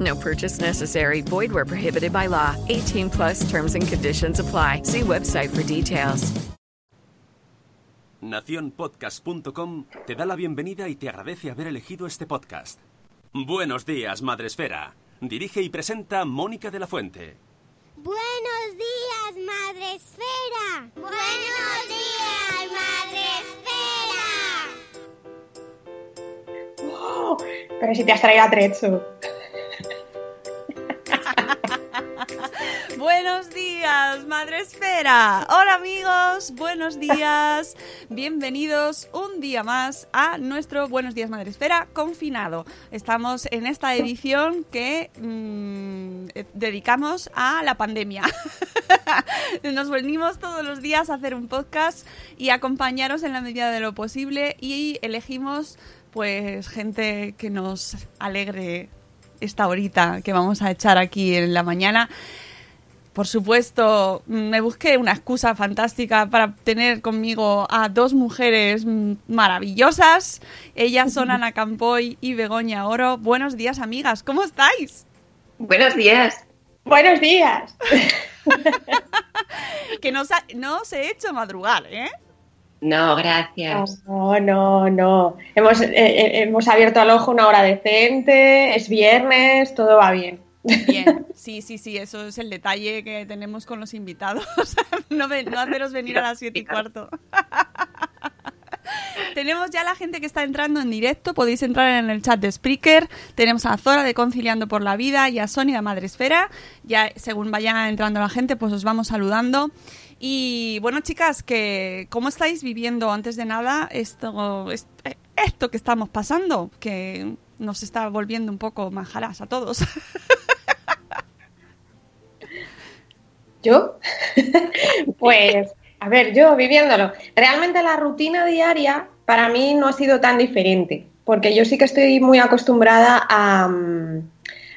No purchase necessary. Void where prohibited by law. 18 plus terms and conditions apply. See website for details. Naciónpodcast.com te da la bienvenida y te agradece haber elegido este podcast. Buenos días, Madresfera. Dirige y presenta Mónica de la Fuente. Buenos días, Madre Esfera. Buenos días, Madre Esfera. ¡Oh! Pero si te has traído a Trecho. Buenos días, Madre Esfera. Hola amigos, buenos días. Bienvenidos un día más a nuestro Buenos días, Madre Esfera confinado. Estamos en esta edición que mm, eh, dedicamos a la pandemia. Nos venimos todos los días a hacer un podcast y acompañaros en la medida de lo posible y elegimos pues gente que nos alegre esta horita que vamos a echar aquí en la mañana. Por supuesto, me busqué una excusa fantástica para tener conmigo a dos mujeres maravillosas. Ellas son Ana Campoy y Begoña Oro. Buenos días, amigas. ¿Cómo estáis? Buenos días. Buenos días. que no, os ha- no os he hecho madrugar, ¿eh? No, gracias. No, no, no. Hemos, eh, eh, hemos abierto al ojo una hora decente, es viernes, todo va bien. Bien, sí, sí, sí, eso es el detalle que tenemos con los invitados. no, no haceros venir a las siete y cuarto. Tenemos ya la gente que está entrando en directo. Podéis entrar en el chat de Spreaker. Tenemos a Zora de Conciliando por la Vida y a Sonia de Madresfera. Ya según vaya entrando la gente, pues os vamos saludando. Y bueno, chicas, que ¿cómo estáis viviendo antes de nada esto, est- esto que estamos pasando? Que nos está volviendo un poco manjarás a todos. ¿Yo? pues, a ver, yo viviéndolo. Realmente la rutina diaria para mí no ha sido tan diferente, porque yo sí que estoy muy acostumbrada a, mm,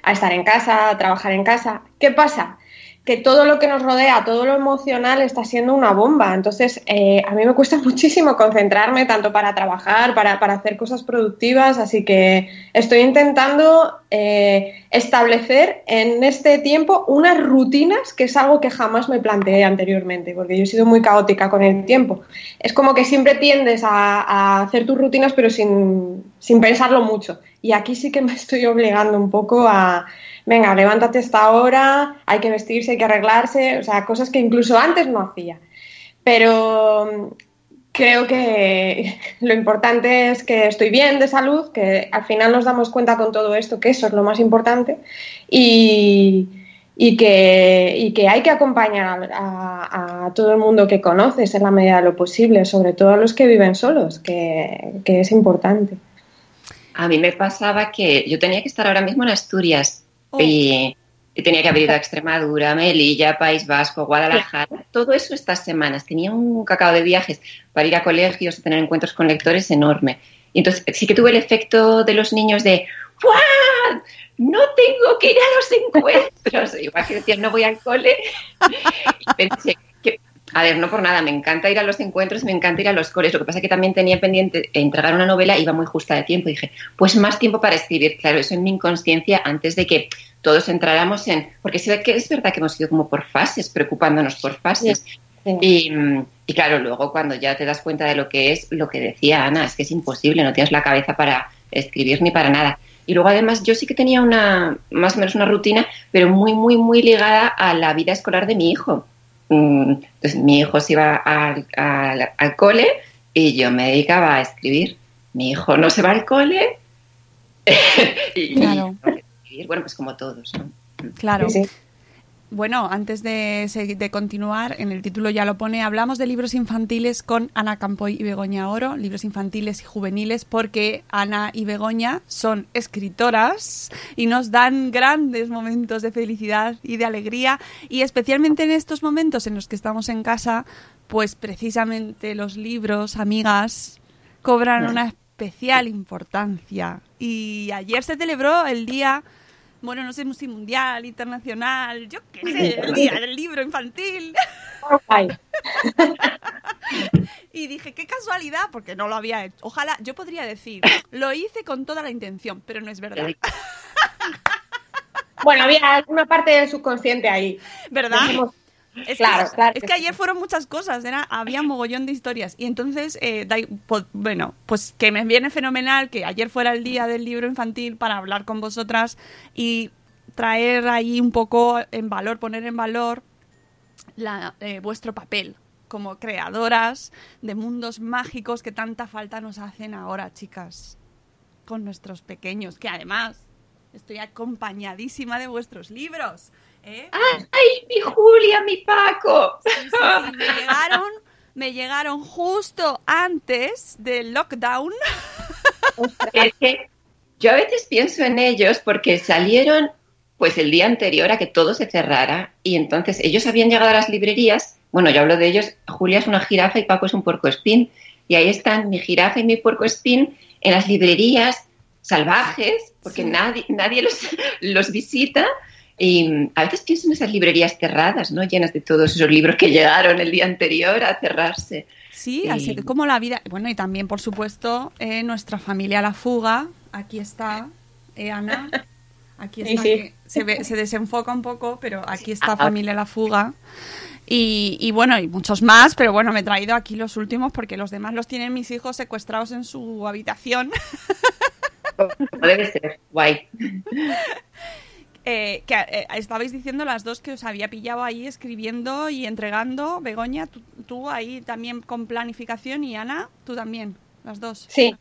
a estar en casa, a trabajar en casa. ¿Qué pasa? Que todo lo que nos rodea, todo lo emocional está siendo una bomba. Entonces, eh, a mí me cuesta muchísimo concentrarme tanto para trabajar, para, para hacer cosas productivas. Así que estoy intentando eh, establecer en este tiempo unas rutinas, que es algo que jamás me planteé anteriormente, porque yo he sido muy caótica con el tiempo. Es como que siempre tiendes a, a hacer tus rutinas, pero sin, sin pensarlo mucho. Y aquí sí que me estoy obligando un poco a, venga, levántate esta hora, hay que vestirse, hay que arreglarse, o sea, cosas que incluso antes no hacía. Pero mm, creo que lo importante es que estoy bien de salud, que al final nos damos cuenta con todo esto que eso es lo más importante y, y que, y que hay que acompañar a, a todo el mundo que conoces en la medida de lo posible, sobre todo a los que viven solos, que, que es importante. A mí me pasaba que yo tenía que estar ahora mismo en Asturias Oh. y, y tenía que haber ido a Extremadura, Melilla, País Vasco, Guadalajara, todo eso estas semanas. Tenía un cacao de viajes para ir a colegios, tener encuentros con lectores enorme. Y entonces sí que tuve el efecto de los niños de ¡Guau! No tengo que ir a los encuentros. Igual que decían, no voy al cole. Y pensé a ver, no por nada, me encanta ir a los encuentros, me encanta ir a los coles. Lo que pasa es que también tenía pendiente entregar una novela, iba muy justa de tiempo. Dije, pues más tiempo para escribir. Claro, eso en mi inconsciencia antes de que todos entráramos en. Porque sí que es verdad que hemos ido como por fases, preocupándonos por fases. Sí. Y, y claro, luego cuando ya te das cuenta de lo que es, lo que decía Ana, es que es imposible, no tienes la cabeza para escribir ni para nada. Y luego además yo sí que tenía una, más o menos una rutina, pero muy, muy, muy ligada a la vida escolar de mi hijo. Mm, entonces mi hijo se iba al, al- al cole y yo me dedicaba a escribir. Mi hijo no se va al cole y, Claro. y- escribir, bueno, pues como todos, ¿no? Claro. Sí, sí. Bueno, antes de, de continuar, en el título ya lo pone, hablamos de libros infantiles con Ana Campoy y Begoña Oro, libros infantiles y juveniles, porque Ana y Begoña son escritoras y nos dan grandes momentos de felicidad y de alegría, y especialmente en estos momentos en los que estamos en casa, pues precisamente los libros, amigas, cobran una especial importancia. Y ayer se celebró el día bueno, no sé si mundial, internacional, yo qué sé, el día del libro infantil. Ay, Y dije, qué casualidad, porque no lo había hecho. Ojalá, yo podría decir, lo hice con toda la intención, pero no es verdad. Bueno, había alguna parte del subconsciente ahí. ¿Verdad? Es Claro, que, claro es que ayer fueron muchas cosas, era, había mogollón de historias. Y entonces, eh, da po- bueno, pues que me viene fenomenal que ayer fuera el día del libro infantil para hablar con vosotras y traer ahí un poco en valor, poner en valor la, eh, vuestro papel como creadoras de mundos mágicos que tanta falta nos hacen ahora, chicas, con nuestros pequeños, que además estoy acompañadísima de vuestros libros. ¿Eh? ¡Ay, mi Julia, mi Paco! Sí, sí, sí, me llegaron, me llegaron justo antes del lockdown. Es que yo a veces pienso en ellos porque salieron pues el día anterior a que todo se cerrara y entonces ellos habían llegado a las librerías, bueno, yo hablo de ellos, Julia es una jirafa y Paco es un puercoespín y ahí están mi jirafa y mi puercoespín en las librerías salvajes porque nadie, nadie los, los visita y mm, a veces pienso en esas librerías cerradas, ¿no? Llenas de todos esos libros que llegaron el día anterior a cerrarse. Sí, Sí. así que como la vida. Bueno, y también, por supuesto, eh, nuestra familia La Fuga. Aquí está, eh, Ana. Aquí está. sí. que se, ve- se desenfoca un poco, pero aquí está Ah. Familia La Fuga. Y, y bueno, y muchos más, pero bueno, me he traído aquí los últimos porque los demás los tienen mis hijos secuestrados en su habitación. Como debe ser, guay. Eh, que eh, estabais diciendo las dos que os había pillado ahí escribiendo y entregando. Begoña, tú, tú ahí también con planificación y Ana, tú también, las dos. Sí.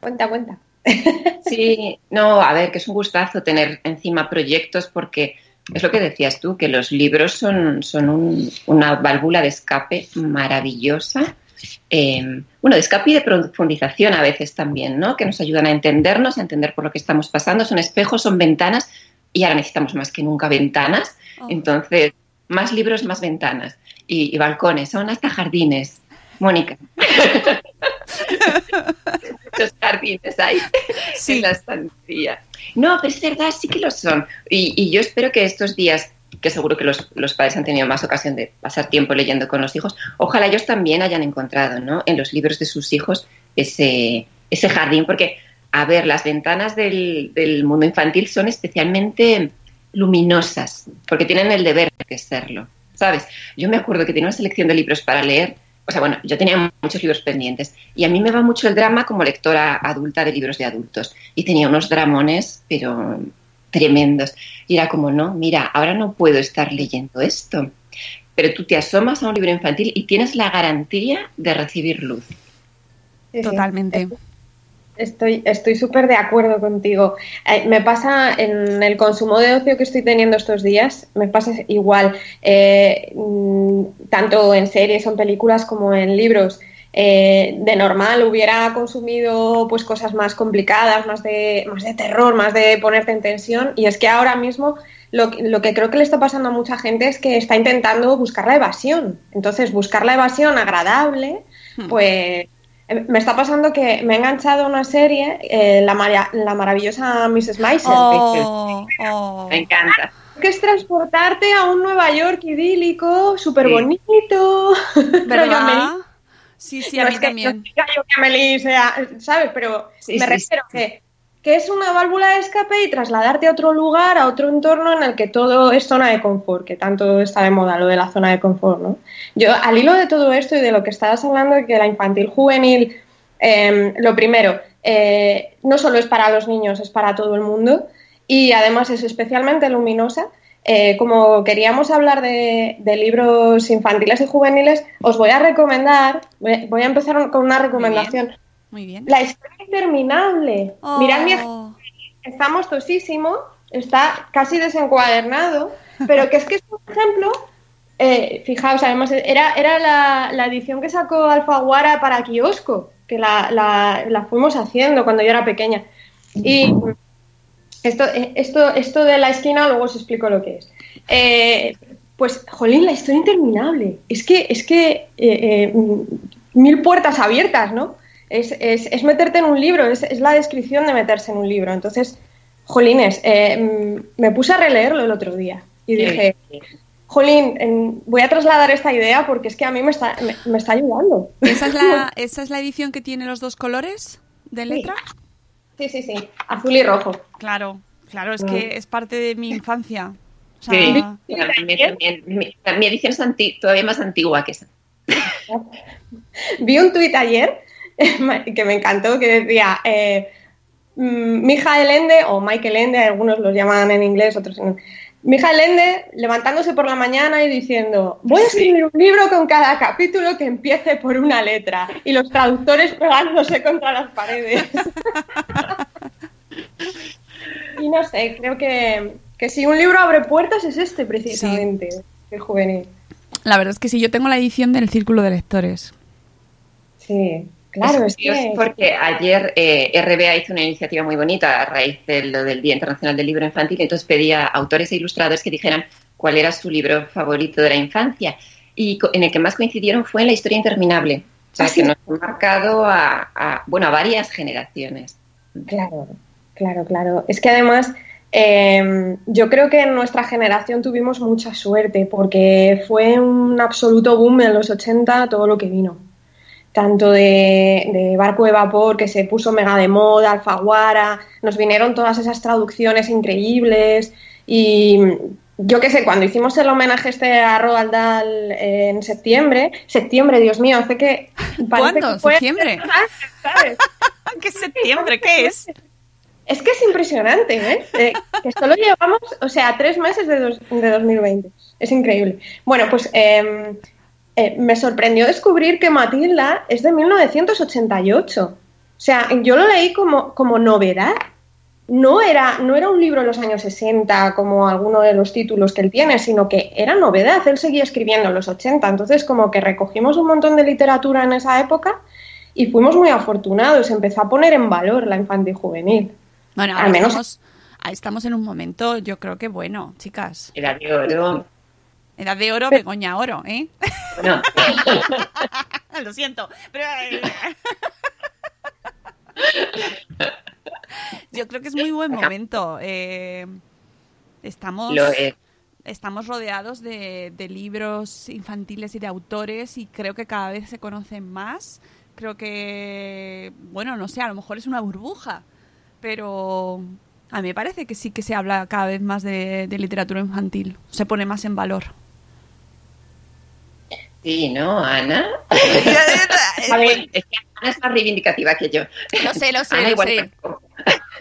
Cuenta, cuenta. Sí, no, a ver, que es un gustazo tener encima proyectos porque es lo que decías tú, que los libros son, son un- una válvula de escape maravillosa. eh, bueno, de escape y de profundización a veces también, ¿no? Que nos ayudan a entendernos, a entender por lo que estamos pasando. Son espejos, son ventanas y ahora necesitamos más que nunca ventanas. Oh. Entonces, más libros, más ventanas. Y, y balcones, son hasta jardines. Mónica. Muchos jardines hay Sí. en la estancia. No, pero es verdad, sí que lo son. Y, y yo espero que estos días, que seguro que los, los padres han tenido más ocasión de pasar tiempo leyendo con los hijos, ojalá ellos también hayan encontrado ¿no? en los libros de sus hijos ese, ese jardín, porque, a ver, las ventanas del, del mundo infantil son especialmente luminosas, porque tienen el deber de serlo, ¿sabes? Yo me acuerdo que tenía una selección de libros para leer, o sea, bueno, yo tenía muchos libros pendientes y a mí me va mucho el drama como lectora adulta de libros de adultos y tenía unos dramones, pero tremendos. Y era como, no, mira, ahora no puedo estar leyendo esto. Pero tú te asomas a un libro infantil y tienes la garantía de recibir luz. Sí, sí. Totalmente. Estoy estoy súper de acuerdo contigo. Eh, me pasa en el consumo de ocio que estoy teniendo estos días, me pasa igual, eh, mm, tanto en series o en películas como en libros. Eh, de normal hubiera consumido pues cosas más complicadas, más de, más de terror, más de ponerte en tensión. Y es que ahora mismo lo, que- lo que creo que le está pasando a mucha gente es que está intentando buscar la evasión. Entonces, buscar la evasión agradable, Hmm. pues me está pasando que me he enganchado a una serie, eh, la, mara- la maravillosa Mrs. Maisel, Oh, oh. Me encanta. que es transportarte a un Nueva York idílico, súper bonito. ¿Verdad? Sí, sí, a mí es que, también. no diga yo que Amelie sea, ¿sabes? Pero Sí, me sí, refiero sí. que, que es una válvula de escape y trasladarte a otro lugar, a otro entorno en el que todo es zona de confort, que tanto está de moda lo de la zona de confort, ¿no? Yo, al hilo de todo esto y de lo que estabas hablando, de que la infantil juvenil, eh, lo primero, eh, no solo es para los niños, es para todo el mundo y además es especialmente luminosa. Eh, como queríamos hablar de, de libros infantiles y juveniles, os voy a recomendar, voy a empezar con una recomendación. Muy bien. La historia interminable. Oh. Mirad mi ejemplo, está mostosísimo, está casi desencuadernado, pero que es que es un ejemplo, eh, fijaos, además era, era la, la edición que sacó Alfaguara para kiosco, que la, la- la fuimos haciendo cuando yo era pequeña. Y esto, eh, esto, esto de la esquina luego os explico lo que es. Eh, pues, jolín, la historia interminable. Es que, es que eh, eh, mm, mil puertas abiertas, ¿no? Es, es- es meterte en un libro, es, es la descripción de meterse en un libro. Entonces, jolines, eh, mm, me puse a releerlo el otro día y dije, jolín, en- voy a trasladar esta idea porque es que a mí me está, me, me está ayudando. ¿Esa es, la, ¿Esa es la edición que tiene los dos colores de letra? Sí, sí, sí, azul y rojo. Claro, claro, es que es parte de mi infancia. O sea, Sí, también, también, mi, mi edición es anti- todavía más antigua que esa. Vi un tuit ayer que me encantó que decía eh, mm, Mijael Ende o Michael Ende, algunos los llaman en inglés, otros en... Mijael Ende levantándose por la mañana y diciendo voy a escribir un libro con cada capítulo que empiece por una letra y los traductores pegándose contra las paredes. y no sé, creo que, que si un libro abre puertas es este precisamente, el juvenil. La verdad es que sí, yo tengo la edición del Círculo de Lectores. Sí, claro, es, que... porque ayer eh, RBA hizo una iniciativa muy bonita a raíz de lo del Día Internacional del Libro Infantil, entonces pedía a autores e ilustradores que dijeran cuál era su libro favorito de la infancia. Y en el que más coincidieron fue en La historia interminable. O sea, ¿Ah, sí? que nos ha marcado a, a, bueno, a varias generaciones. Claro, claro, claro. Es que además eh, yo creo que en nuestra generación tuvimos mucha suerte porque fue un absoluto boom en los 80 todo lo que vino. Tanto de, de Barco de Vapor, que se puso mega de moda, Alfaguara, nos vinieron todas esas traducciones increíbles y yo qué sé, cuando hicimos el homenaje este a Roald Dahl en septiembre, septiembre, Dios mío, hace que... ¿Cuándo? que fue- ¿Septiembre? ¿sabes? ¿Qué septiembre? ¿Qué es? Es que es impresionante, ¿eh? Eh, que solo llevamos, o sea, tres meses de, dos- de 2020. Es increíble. Bueno, pues eh, eh, me sorprendió descubrir que Matilda es de 1988. O sea, yo lo leí como, como novedad. No era, no era un libro de los años 60 como alguno de los títulos que él tiene, sino que era novedad. Él seguía escribiendo en los 80. Entonces, como que recogimos un montón de literatura en esa época y fuimos muy afortunados. Empezó a poner en valor la infantil juvenil. Bueno, Al menos- estamos, ahí estamos en un momento, yo creo que bueno, chicas. Era de oro. Edad de oro, Begoña oro, ¿eh? Bueno, Lo siento. Pero... eh, Yo creo que es muy buen momento. eh, estamos, lo es. estamos rodeados de, de libros infantiles y de autores y creo que cada vez se conocen más. Creo que, bueno, no sé, a lo mejor es una burbuja, pero a mí me parece que sí que se habla cada vez más de, de literatura infantil. Se pone más en valor. Sí, ¿no, Ana? A ver, Es que Ana es más reivindicativa que yo. Lo sé, lo sé, Ana lo igual sé.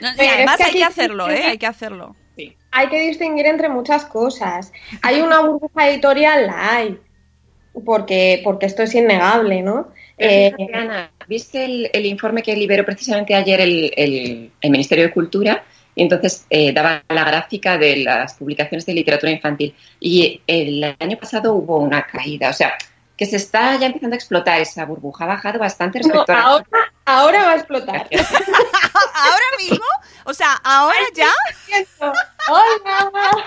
No, es además que hay que hacerlo, ¿eh? Hay que hacerlo. Sí. hay que distinguir entre muchas cosas. Hay una burbuja editorial, la hay, porque, porque esto es innegable, ¿no? Eh, fíjate, Ana, ¿viste el, el informe que liberó precisamente ayer el, el- el Ministerio de Cultura? Y entonces eh, daba la gráfica de las publicaciones de literatura infantil. Y el año pasado hubo una caída. O sea, que se está ya empezando a explotar esa burbuja. Ha bajado bastante no, respecto a... ahora, ahora va a explotar. ¿Ahora mismo? O sea, ¿ahora ya? ¡Hola!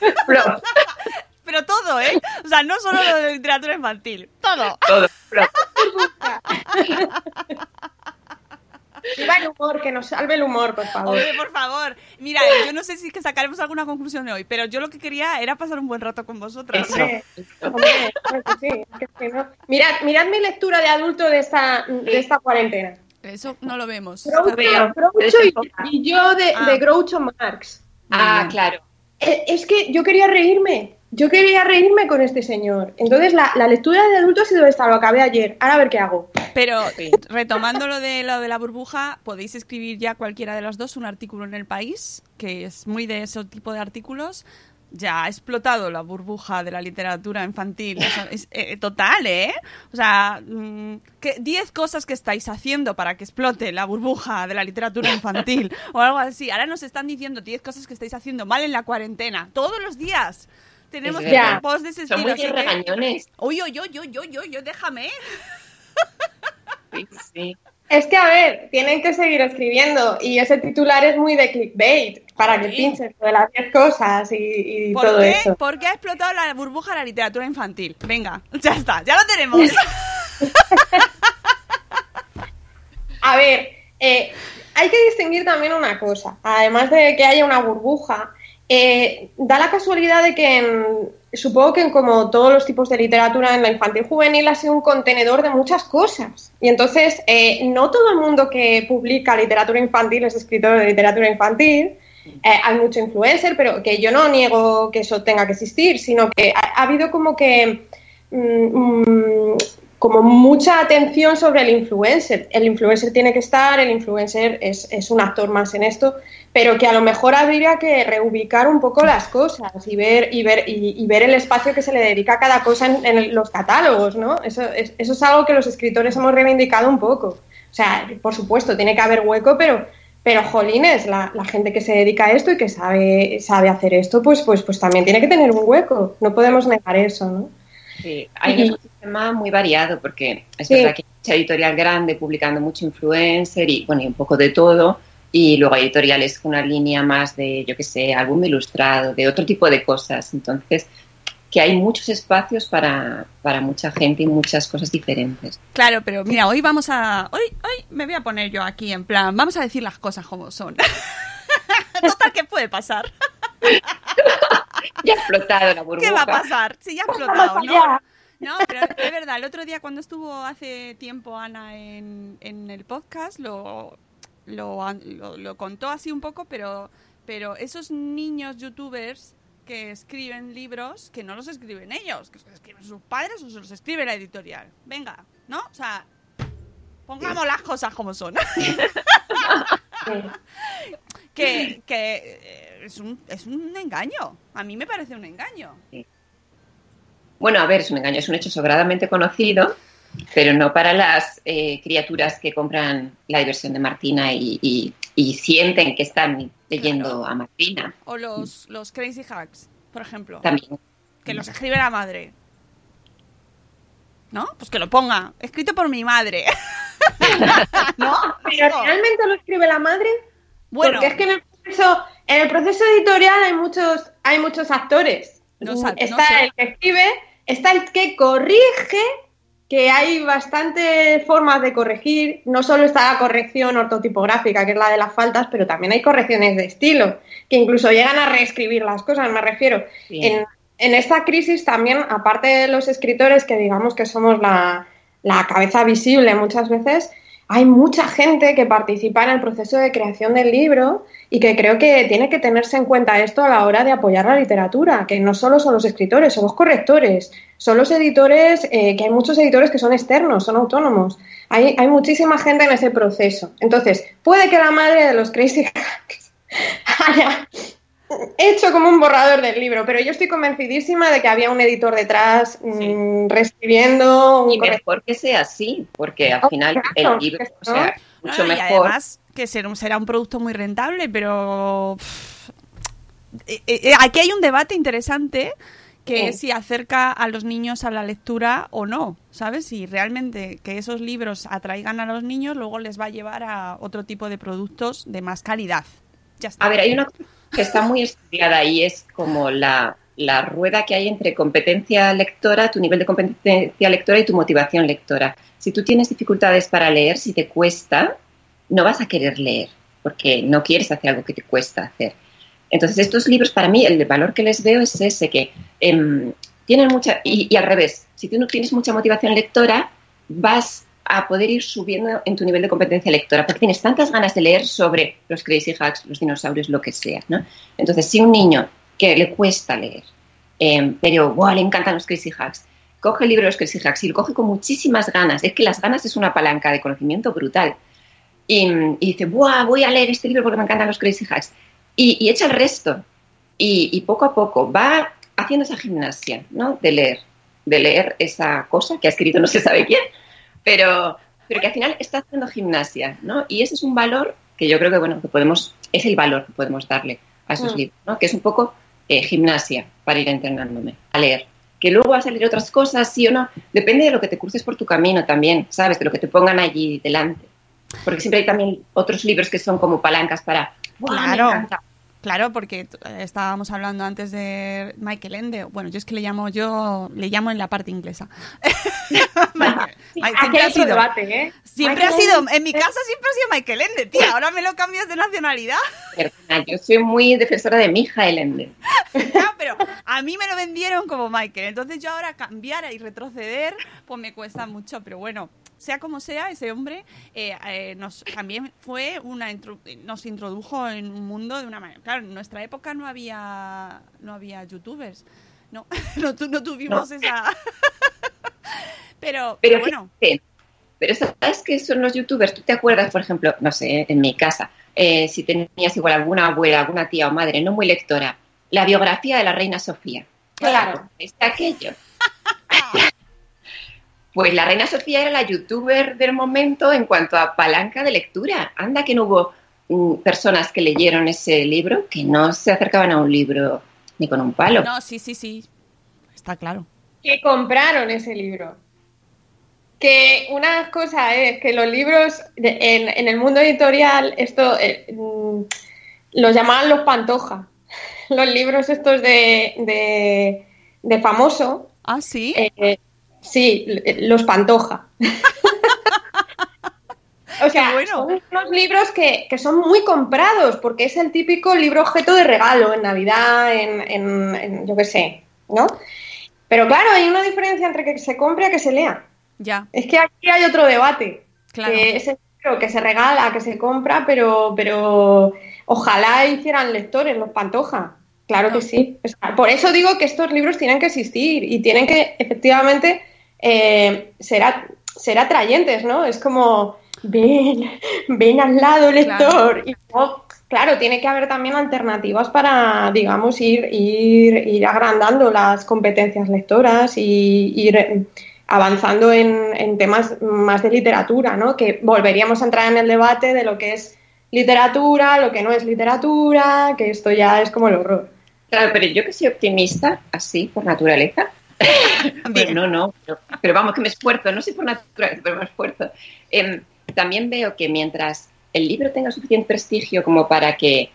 Pero todo, ¿eh? O sea, no solo lo de literatura infantil, todo. todo, flop. Viva el humor, que nos salve el humor, por favor. Hombre, por favor. Mira, yo no sé si es que sacaremos alguna conclusión de hoy, pero yo lo que quería era pasar un buen rato con vosotros. Eso. Hombre, sí, es que si no- Mirad, mirad mi lectura de adulto de esta, de esta cuarentena. Eso no lo vemos. Groucho. Groucho y, y yo de, Ah. de Groucho Marx. Ah, claro. Eh, Es que yo quería reírme. Yo quería reírme con este señor. Entonces la, la lectura de adultos ha sido esta, lo acabé ayer. Ahora a ver qué hago. Pero retomando lo de lo de la burbuja, podéis escribir ya cualquiera de los dos un artículo en el país, que es muy de ese tipo de artículos. Ya ha explotado la burbuja de la literatura infantil. Eh, total, ¿eh? O sea, mm, que 10 cosas que estáis haciendo para que explote la burbuja de la literatura infantil o algo así. Ahora nos están diciendo 10 cosas que estáis haciendo mal en la cuarentena. Todos los días. Tenemos verdad. posts de ese Son estilo. muy que- regañones. Uy, uy, uy, uy, uy, uy, uy, déjame. Sí, sí. Es que, a ver, tienen que seguir escribiendo y ese titular es muy de clickbait para que Sí. pinchen de las 10 cosas y, y ¿Por todo qué? eso. ¿Por qué ha explotado la burbuja de la literatura infantil? Venga, ya está, ya lo tenemos. A ver, eh, hay que distinguir también una cosa. Además de que haya una burbuja, eh, da la casualidad de que en- supongo que como todos los tipos de literatura en la infantil juvenil ha sido un contenedor de muchas cosas. Y entonces, eh, no todo el mundo que publica literatura infantil es escritor de literatura infantil. Eh, hay mucho influencer, pero que yo no niego que eso tenga que existir, sino que ha, ha habido como que mm, mm, como mucha atención sobre el influencer. El influencer tiene que estar, el influencer es, es un actor más en esto, pero que a lo mejor habría que reubicar un poco las cosas y ver y ver y, y ver el espacio que se le dedica a cada cosa en, en los catálogos, ¿no? Eso es, eso es algo que los escritores hemos reivindicado un poco. O sea, por supuesto, tiene que haber hueco, pero pero jolines, la, la gente que se dedica a esto y que sabe, sabe hacer esto, pues, pues, pues también tiene que tener un hueco. No podemos negar eso, ¿no? Sí, hay un sistema muy variado porque es Sí. verdad que hay mucha editorial grande publicando mucho influencer y bueno, y un poco de todo. Y luego hay editoriales con una línea más de, yo qué sé, álbum ilustrado, de otro tipo de cosas. Entonces, que hay muchos espacios para, para mucha gente y muchas cosas diferentes. Claro, pero mira, hoy vamos a. Hoy, hoy me voy a poner yo aquí en plan. Vamos a decir las cosas como son. Total, ¿qué puede pasar? Ya ha explotado la burbuja. ¿Qué va a pasar? Si ya ha explotado, ¿no? No, pero es verdad, el otro día cuando estuvo hace tiempo Ana en, en el podcast, lo, lo, lo- lo contó así un poco, pero, pero esos niños youtubers que escriben libros, que no los escriben ellos, que los escriben sus padres o se los escribe la editorial. Venga, ¿no? O sea, pongamos las cosas como son. que que eh, es, un, es un engaño. A mí me parece un engaño. Bueno, a ver, es un engaño, es un hecho sobradamente conocido, pero no para las eh, criaturas que compran la diversión de Martina y, y- y sienten que están leyendo a Martina. O los, los crazy hacks, por ejemplo. También. Que los escribe la madre. ¿No? Pues que lo ponga. Escrito por mi madre. ¿No? Pero realmente lo escribe la madre. Bueno, Porque es que en el proceso, en el proceso editorial hay muchos, hay muchos actores. No sa- no está sé. el que escribe, está el que corrige, que hay bastantes formas de corregir. No solo está la corrección ortotipográfica, que es la de las faltas, pero también hay correcciones de estilo, que incluso llegan a reescribir las cosas, me refiero. En, en esta crisis también, aparte de los escritores, que digamos que somos la, la cabeza visible muchas veces, hay mucha gente que participa en el proceso de creación del libro y que creo que tiene que tenerse en cuenta esto a la hora de apoyar la literatura, que no solo son los escritores, son los correctores, son los editores, eh, que hay muchos editores que son externos, son autónomos. Hay, muchísima gente en ese proceso. Entonces, puede que la madre de los Crazy Hacks haya hecho como un borrador del libro, pero yo estoy convencidísima de que había un editor detrás mm, reescribiendo, un Y mejor que sea así, porque al Oh, final claro, el libro, o sea, no, mucho y mejor. además que será un, será un producto muy rentable, pero... pff, eh, eh, aquí hay un debate interesante que es Sí. si acerca a los niños a la lectura o no, ¿sabes? Si realmente que esos libros atraigan a los niños, luego les va a llevar a otro tipo de productos de más calidad. Ya está. A ver, hay una cosa está muy estudiada y es como la, la rueda que hay entre competencia lectora, tu nivel de competencia lectora y tu motivación lectora. Si tú tienes dificultades para leer, si te cuesta, no vas a querer leer, porque no quieres hacer algo que te cuesta hacer. Entonces, estos libros, para mí, el valor que les veo es ese, que em, tienen mucha... Y, y al revés, si tú no tienes mucha motivación lectora, vas a poder ir subiendo en tu nivel de competencia lectora, porque tienes tantas ganas de leer sobre los crazy hacks, los dinosaurios, lo que sea, ¿no? Entonces, si un niño que le cuesta leer eh, pero wow, le encantan los Crazy Hacks. Coge el libro de los Crazy Hacks y lo coge con muchísimas ganas. Es que las ganas es una palanca de conocimiento brutal. Y, y dice, voy a leer este libro porque me encantan los Crazy Hacks. Y, y echa el resto. Y, y poco a poco va haciendo esa gimnasia, ¿no? De leer, de leer esa cosa que ha escrito no se sabe quién, pero, pero que al final está haciendo gimnasia, ¿no? Y ese es un valor que yo creo que, bueno, que podemos, es el valor que podemos darle a esos Mm. libros, ¿no? Que es un poco eh, gimnasia para ir entrenándome a leer. Que luego vas a leer otras cosas, sí o no, depende de lo que te cruces por tu camino también, ¿sabes? De lo que te pongan allí delante. Porque siempre hay también otros libros que son como palancas para, ¡Buah, me Claro. encanta! Claro, porque eh, estábamos hablando antes de Michael Ende. Bueno, yo es que le llamo, yo le llamo en la parte inglesa. Michael- Sí, siempre ha sido, debate, ¿eh? siempre ha Michael sido, en mi casa siempre ha sido Michael Ende, tía. Ahora me lo cambias de nacionalidad. Perdona, yo soy muy defensora de Mijael Ende. Ya, pero a mí me lo vendieron como Michael. Entonces yo ahora cambiar y retroceder, pues me cuesta mucho. Pero bueno, sea como sea, ese hombre eh, eh, nos también fue una intro- nos introdujo en un mundo de una manera. Claro, en nuestra época no había no había youtubers. No, no, no tuvimos esa. pero, pero Pero bueno, fíjate, pero sabes que son los youtubers, tú te acuerdas, por ejemplo, no sé, en mi casa, eh, si tenías igual alguna abuela, alguna tía o madre no muy lectora, la biografía de la reina Sofía. Claro. Es aquello. Pues la reina Sofía era la youtuber del momento en cuanto a palanca de lectura. Anda que no hubo mm, personas que leyeron ese libro que no se acercaban a un libro ni con un palo. no, sí, sí, sí. Está claro. que compraron ese libro. Que una cosa es que los libros de- en, en el mundo editorial, esto eh, mm, los llamaban los pantoja. Los libros estos de, de, de famoso, Ah, sí. eh, sí, los pantoja. O sea, bueno. son unos libros que, que son muy comprados porque es el típico libro objeto de regalo en Navidad, en, en- en- yo qué sé, ¿no? Pero claro, hay una diferencia entre que se compre a que se lea. ya, Es que aquí hay otro debate. claro. Que es el libro que se regala, que se compra, pero, pero ojalá hicieran lectores, los pantoja. Claro No. que sí. O sea, por eso digo que estos libros tienen que existir y tienen que efectivamente eh, ser, a- ser atrayentes, ¿no? Es como, ven, ven al lado, lector. Y luego, claro, tiene que haber también alternativas para, digamos, ir, ir, ir agrandando las competencias lectoras y ir avanzando en, en temas más de literatura, ¿no? Que volveríamos a entrar en el debate de lo que es literatura, lo que no es literatura, que esto ya es como el horror. Claro, pero yo que soy optimista, así, por naturaleza. Bien. no, no, pero, pero vamos, que me esfuerzo, no sé por naturaleza, pero me esfuerzo. Em, también veo que mientras el libro tenga suficiente prestigio como para que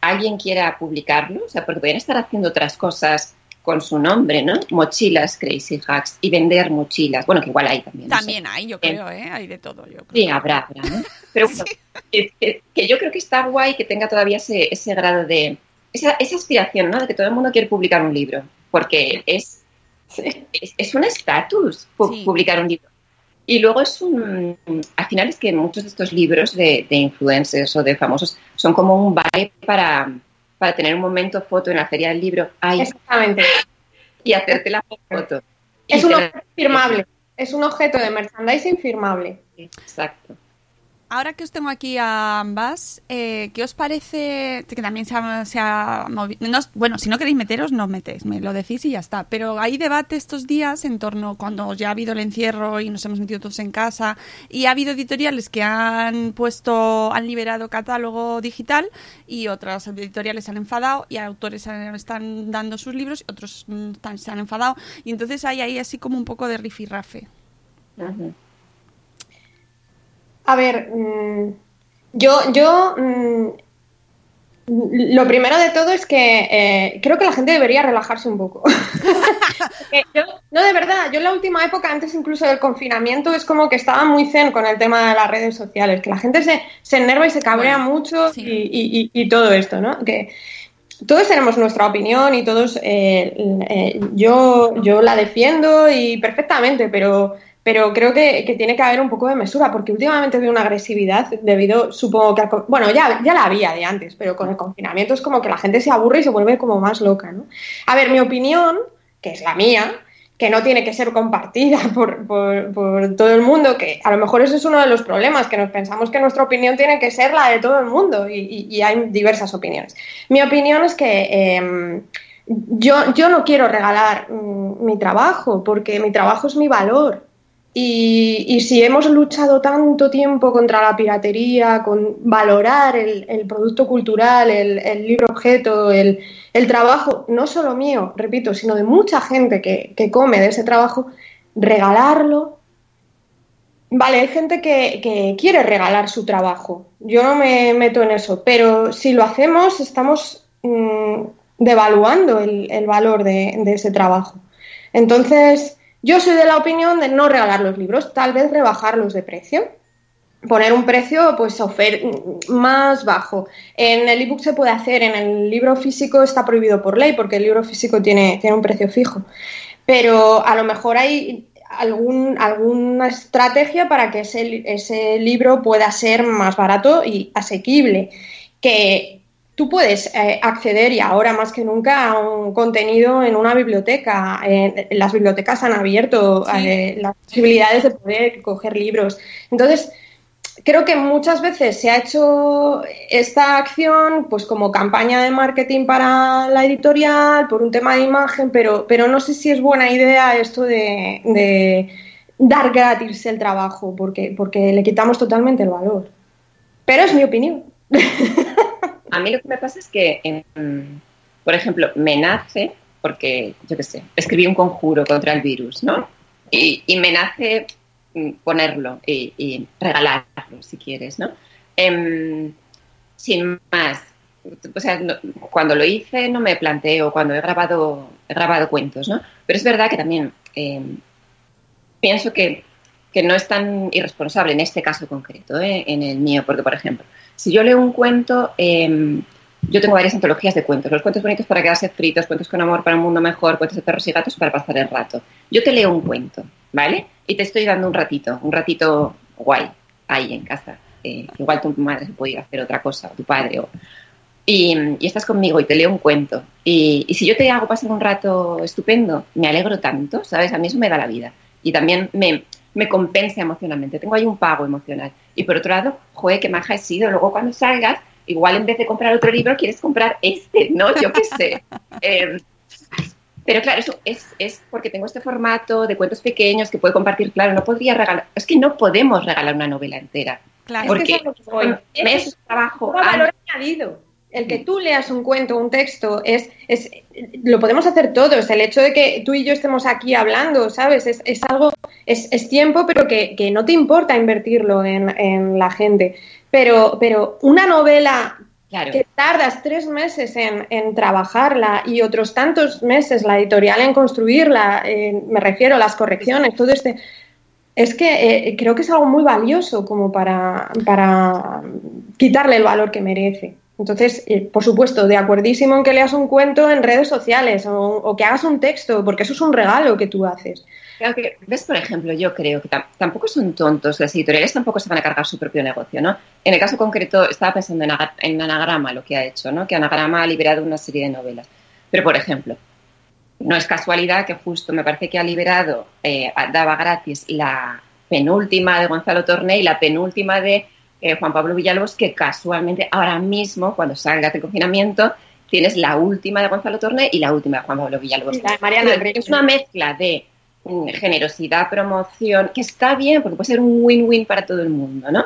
alguien quiera publicarlo, o sea, porque pueden estar haciendo otras cosas con su nombre, ¿no? Mochilas Crazy Hacks y vender mochilas. Bueno, que igual hay también. no sé. También hay, yo creo, ¿eh? Hay de todo, yo creo. Sí, habrá, habrá, ¿no? Pero bueno, que, que- que yo creo que está guay que tenga todavía ese, ese grado de... Esa, esa aspiración, ¿no? De que todo el mundo quiere publicar un libro. Porque es, es, es un estatus Sí. publicar un libro. Y luego es un... Al final es que muchos de estos libros de, de influencers o de famosos son como un vale para, para tener un momento foto en la feria del libro ay, Exactamente. y hacerte la foto. Es un objeto firmable. Es un objeto de merchandising firmable. Exacto. Ahora que os tengo aquí a ambas, eh, ¿qué os parece que también se ha, bueno, si no queréis meteros, no metéis, me lo decís y ya está. Pero hay debate estos días en torno cuando ya ha habido el encierro y nos hemos metido todos en casa y ha habido editoriales que han puesto, han liberado catálogo digital y otras editoriales han enfadado y autores están dando sus libros y otros mm, se han enfadado y entonces hay ahí así como un poco de rifirrafe. Ujú. A ver, mm, yo, yo mm, lo primero de todo es que eh, creo que la gente debería relajarse un poco. Porque yo- no, de verdad, yo en la última época, antes incluso del confinamiento, es como que estaba muy zen con el tema de las redes sociales, que la gente se, se enerva y se cabrea Bueno, mucho sí. y, y- y- y todo esto, ¿no? Que todos tenemos nuestra opinión y todos, eh, eh, yo, yo la defiendo y perfectamente, pero, pero creo que, tiene que haber un poco de mesura, porque últimamente veo una agresividad debido, supongo que, bueno, ya, ya la había de antes, pero con el confinamiento es como que la gente se aburre y se vuelve como más loca, ¿no? A ver, mi opinión, que es la mía, que no tiene que ser compartida por, por, todo el mundo, que a lo mejor ese es uno de los problemas, que nos pensamos que nuestra opinión tiene que ser la de todo el mundo y, hay diversas opiniones. Mi opinión es que eh, yo, yo no quiero regalar mm, mi trabajo, porque mi trabajo es mi valor. Y, si hemos luchado tanto tiempo contra la piratería, con valorar el, producto cultural, el, el libro objeto, el, trabajo, no solo mío, repito, sino de mucha gente que, come de ese trabajo, regalarlo. Vale, hay gente que, quiere regalar su trabajo. Yo no me meto en eso, pero si lo hacemos, estamos mmm, devaluando el, valor de ese trabajo. Entonces, yo soy de la opinión de no regalar los libros, tal vez rebajarlos de precio. Poner un precio pues más bajo. En el ebook se puede hacer, en el libro físico está prohibido por ley porque el libro físico tiene, tiene un precio fijo. Pero a lo mejor hay algún, alguna estrategia para que ese, ese libro pueda ser más barato y asequible. Que, tú puedes eh, acceder y ahora más que nunca a un contenido en una biblioteca. Eh, las bibliotecas han abierto sí. eh, las posibilidades de poder coger libros. Entonces, creo que muchas veces se ha hecho esta acción pues como campaña de marketing para la editorial, por un tema de imagen, pero, pero no sé si es buena idea esto de, de dar gratis el trabajo, porque, porque le quitamos totalmente el valor. Pero es mi opinión. A mí lo que me pasa es que, eh, por ejemplo, me nace, porque, yo qué sé, escribí un conjuro contra el virus, ¿no? Y, y me nace mm, ponerlo y, regalarlo, si quieres, ¿no? Eh, sin más. O sea, cuando lo hice no me planteo, cuando he grabado, he grabado cuentos, ¿no? Pero es verdad que también eh, pienso que, que, no es tan irresponsable en este caso concreto, ¿eh? en el mío, porque, por ejemplo, si yo leo un cuento, eh, yo tengo varias antologías de cuentos. Los cuentos bonitos para quedarse fritos, cuentos con amor para un mundo mejor, cuentos de perros y gatos para pasar el rato. Yo te leo un cuento, ¿vale? Y te estoy dando un ratito, un ratito guay, ahí en casa. Eh, igual tu madre se puede ir a hacer otra cosa, o tu padre, o... Y, y, estás conmigo y te leo un cuento. Y, y si yo te hago pasar un rato estupendo, me alegro tanto, ¿sabes? A mí eso me da la vida. Y también me, me compensa emocionalmente. Tengo ahí un pago emocional. Y por otro lado, joder, qué maja he sido. Luego cuando salgas, igual en vez de comprar otro libro, quieres comprar este, ¿no? Yo qué sé. Eh, pero claro, eso es, es, porque tengo este formato de cuentos pequeños que puedo compartir. Claro, no podría regalar, es que no podemos regalar una novela entera. Claro, porque es que es meses de trabajo. Valor añadido. El que tú leas un cuento, un texto, es, es, lo podemos hacer todos. El hecho de que tú y yo estemos aquí hablando, ¿sabes? Es, es algo, es, es, tiempo, pero que, que, no te importa invertirlo en, en la gente. Pero, pero una novela claro. que tardas tres meses en, en, trabajarla y otros tantos meses la editorial en construirla, eh, me refiero a las correcciones, todo este. Es que eh, creo que es algo muy valioso como para, para quitarle el valor que merece. Entonces, eh, por supuesto, de acuerdísimo en que leas un cuento en redes sociales o, que hagas un texto, porque eso es un regalo que tú haces. Ves, por ejemplo, yo creo que tampoco son tontos, las editoriales tampoco se van a cargar su propio negocio, ¿no? En el caso concreto, estaba pensando en, en Anagrama, lo que ha hecho, ¿no? Que Anagrama ha liberado una serie de novelas. Pero, por ejemplo, no es casualidad que justo me parece que ha liberado, eh, daba gratis la penúltima de Gonzalo Torné y la penúltima de eh, Juan Pablo Villalobos, que casualmente ahora mismo, cuando salga de confinamiento, tienes la última de Gonzalo Torné y la última de Juan Pablo Villalobos. La Mariana es una mezcla de mm, generosidad, promoción, que está bien, porque puede ser un win-win para todo el mundo, ¿no?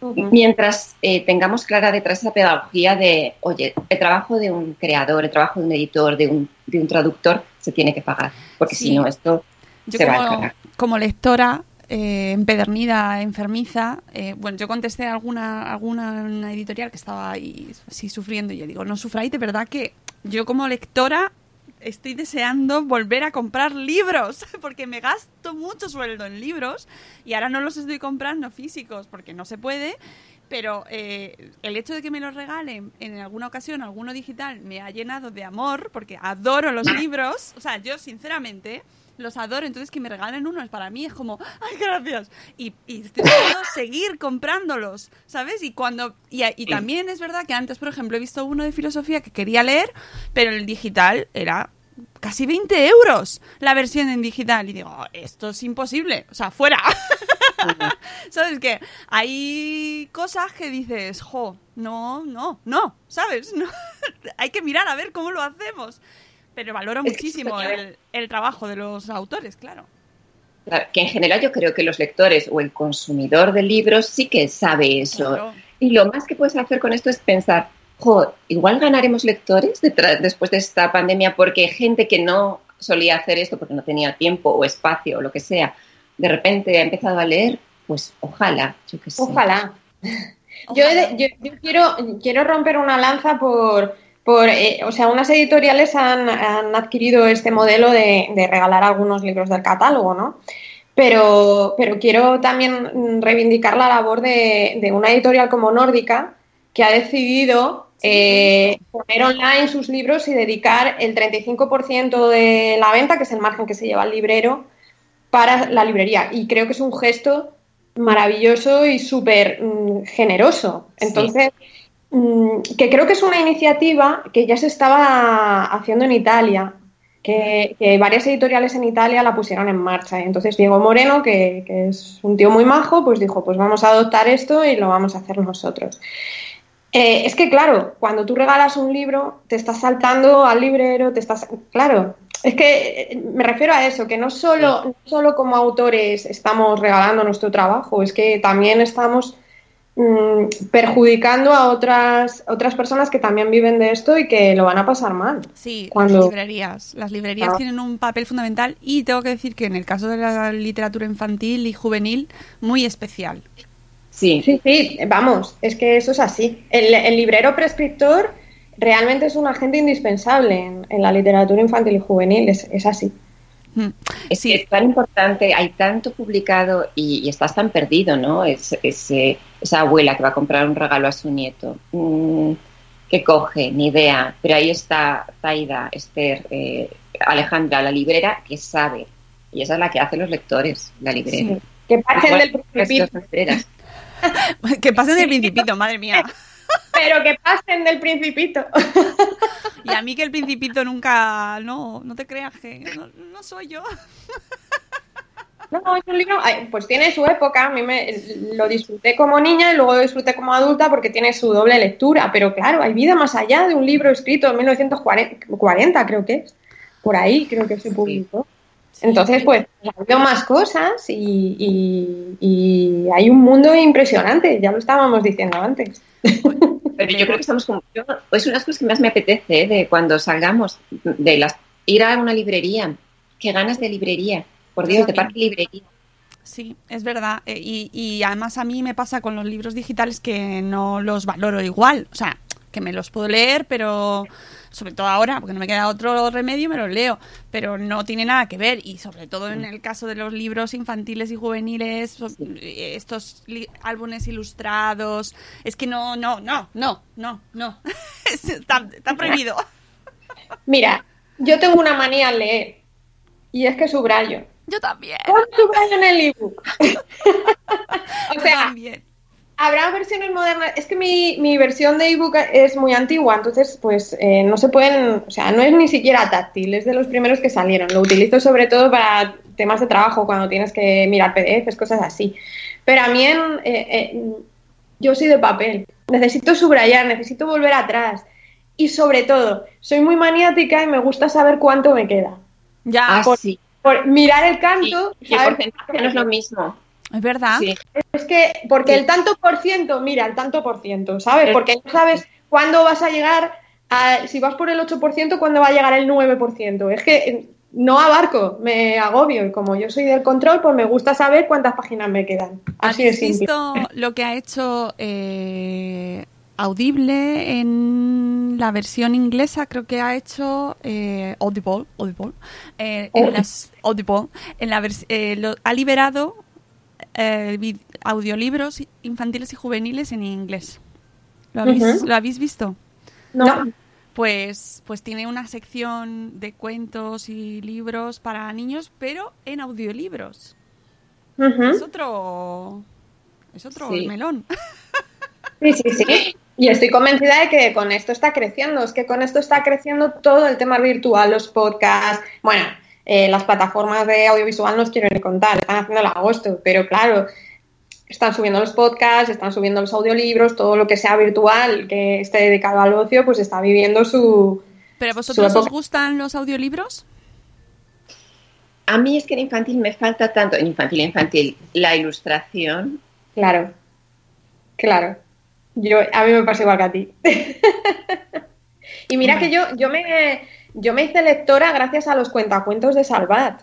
Uh -huh. Mientras eh, tengamos clara detrás esa pedagogía de, oye, el trabajo de un creador, el trabajo de un editor, de un, de un traductor, se tiene que pagar, porque sí. si no, esto Yo se como, va a. Como lectora, eh, empedernida, enfermiza. Eh, bueno, yo contesté a alguna, alguna editorial que estaba ahí así sufriendo y yo digo, no sufráis, de verdad que yo como lectora estoy deseando volver a comprar libros porque me gasto mucho sueldo en libros y ahora no los estoy comprando físicos porque no se puede pero eh, el hecho de que me lo regalen en alguna ocasión, alguno digital, me ha llenado de amor, porque adoro los libros. O sea, yo sinceramente los adoro, entonces que me regalen uno para mí es como, ay, gracias. Y, y seguir comprándolos, ¿sabes? Y cuando y, y también es verdad que antes, por ejemplo, he visto uno de filosofía que quería leer, pero el digital era casi 20 euros la versión en digital. Y digo, "Oh, esto es imposible, o sea, fuera. ¿Sabes qué? Hay cosas que dices, jo, no, no, no, ¿sabes? No. Hay que mirar a ver cómo lo hacemos. Pero valoro muchísimo el, el trabajo de los autores, claro. Claro, que en general yo creo que los lectores o el consumidor de libros sí que sabe eso. Claro. Y lo más que puedes hacer con esto es pensar, jo, igual ganaremos lectores detrás- después de esta pandemia porque gente que no solía hacer esto porque no tenía tiempo o espacio o lo que sea, de repente ha empezado a leer, pues ojalá, yo que sé. Ojalá. Yo, yo, yo quiero, quiero romper una lanza por, por eh, o sea, unas editoriales han, han adquirido este modelo de, de regalar algunos libros del catálogo, ¿no? Pero, pero quiero también reivindicar la labor de, de una editorial como Nórdica, que ha decidido eh, poner online sus libros y dedicar el 35% de la venta, que es el margen que se lleva el librero, para la librería. Y creo que es un gesto maravilloso y súper mm, generoso. Entonces, que creo que es una iniciativa que ya se estaba haciendo en Italia, que, que varias editoriales en Italia la pusieron en marcha. Y entonces Diego Moreno, que, que es un tío muy majo, pues dijo, pues vamos a adoptar esto y lo vamos a hacer nosotros. Eh, es que, claro, cuando tú regalas un libro, te estás saltando al librero, te estás. Claro, es que eh, me refiero a eso, que no solo, no solo como autores estamos regalando nuestro trabajo, es que también estamos mm, perjudicando a otras, otras personas que también viven de esto y que lo van a pasar mal. Sí, Cuando- las librerías. Las librerías Ah. tienen un papel fundamental y tengo que decir que en el caso de la literatura infantil y juvenil, muy especial. Sí, Sí, sí, vamos, es que eso es así. El, el librero prescriptor realmente es un agente indispensable en, en la literatura infantil y juvenil, es, es así. Es Sí. que es tan importante, hay tanto publicado y, y estás tan perdido, ¿no? Es, es, eh, esa abuela que va a comprar un regalo a su nieto, mm, que coge, ni idea, pero ahí está Zaida, Esther, eh, Alejandra, la librera, que sabe. Y esa es la que hace los lectores, la librera. Sí. Que pasen del principito, que pasen del principito, madre mía. pero que pasen del principito. Y a mí que el principito nunca, no, no te creas que no, no soy yo. No, es un libro, pues tiene su época, a mí me, lo disfruté como niña y luego lo disfruté como adulta porque tiene su doble lectura, pero claro, hay vida más allá de un libro escrito en 1940, creo que es, por ahí creo que se publicó. Entonces, pues, ha habido más cosas y, y- y hay un mundo impresionante, ya lo estábamos diciendo antes. Pero yo creo que estamos como. yo- es una de las cosas que más me apetece ¿eh? de cuando salgamos de las ir a una librería. Qué ganas de librería. Por Dios, de parque librería. Sí, es verdad. Eh, Y, y además a mí me pasa con los libros digitales que no los valoro igual. O sea, que me los puedo leer, pero sobre todo ahora, porque no me queda otro remedio, me los leo. Pero no tiene nada que ver. Y sobre todo en el caso de los libros infantiles y juveniles, eh, estos álbumes ilustrados. Es que no, no, no, no, no, no. Es- está, está prohibido. Mira, yo tengo una manía al leer y es que subrayo. Yo también. Pon subrayo en el ebook. o Yo sea, también. Habrá versiones modernas. Es que mi, mi versión de ebook es muy antigua, entonces, pues eh, no se pueden. O sea, no es ni siquiera táctil, es de los primeros que salieron. Lo utilizo sobre todo para temas de trabajo, cuando tienes que mirar PDFs, cosas así. Pero a mí, en, eh, eh, yo soy de papel. Necesito subrayar, necesito volver atrás. Y sobre todo, soy muy maniática y me gusta saber cuánto me queda. Ya, Ah, por- sí. Por mirar el Sí, canto. y el porcentaje no es lo mismo. Es verdad. Sí. Es que, porque Sí. el tanto por ciento, mira, el tanto por ciento, ¿sabes? Eh. Porque no sabes cuándo vas a llegar, a, si vas por el 8%, cuándo va a llegar el 9%. Es que eh, no abarco, me agobio. Y como yo soy del control, pues me gusta saber cuántas páginas me quedan. Así ¿Has visto lo que ha hecho eh, Audible en la versión inglesa? Creo que ha hecho eh, Audible, Audible, eh, en Audible. las- Audible, en la eh, lo- ha liberado eh, audiolibros infantiles y juveniles en inglés. ¿Lo habéis, Ujú. ¿lo habéis visto? No. Pues, pues tiene una sección de cuentos y libros para niños, pero en audiolibros. Es otro, es otro Sí. melón. Sí, sí, sí. Y estoy convencida de que con esto está creciendo. Es que con esto está creciendo todo el tema virtual, los podcasts. Bueno, eh, las plataformas de audiovisual nos quiero ni contar, están haciendo el agosto, pero claro, están subiendo los podcasts, están subiendo los audiolibros, todo lo que sea virtual, que esté dedicado al ocio, pues está viviendo su. ¿Pero a vosotros Su os gustan los audiolibros? A mí es que en infantil me falta tanto, en infantil, infantil, la ilustración. Claro, claro. Yo, a mí me pasa igual que a ti. y mira que yo, yo, me, yo me hice lectora gracias a los cuentacuentos de Salvat,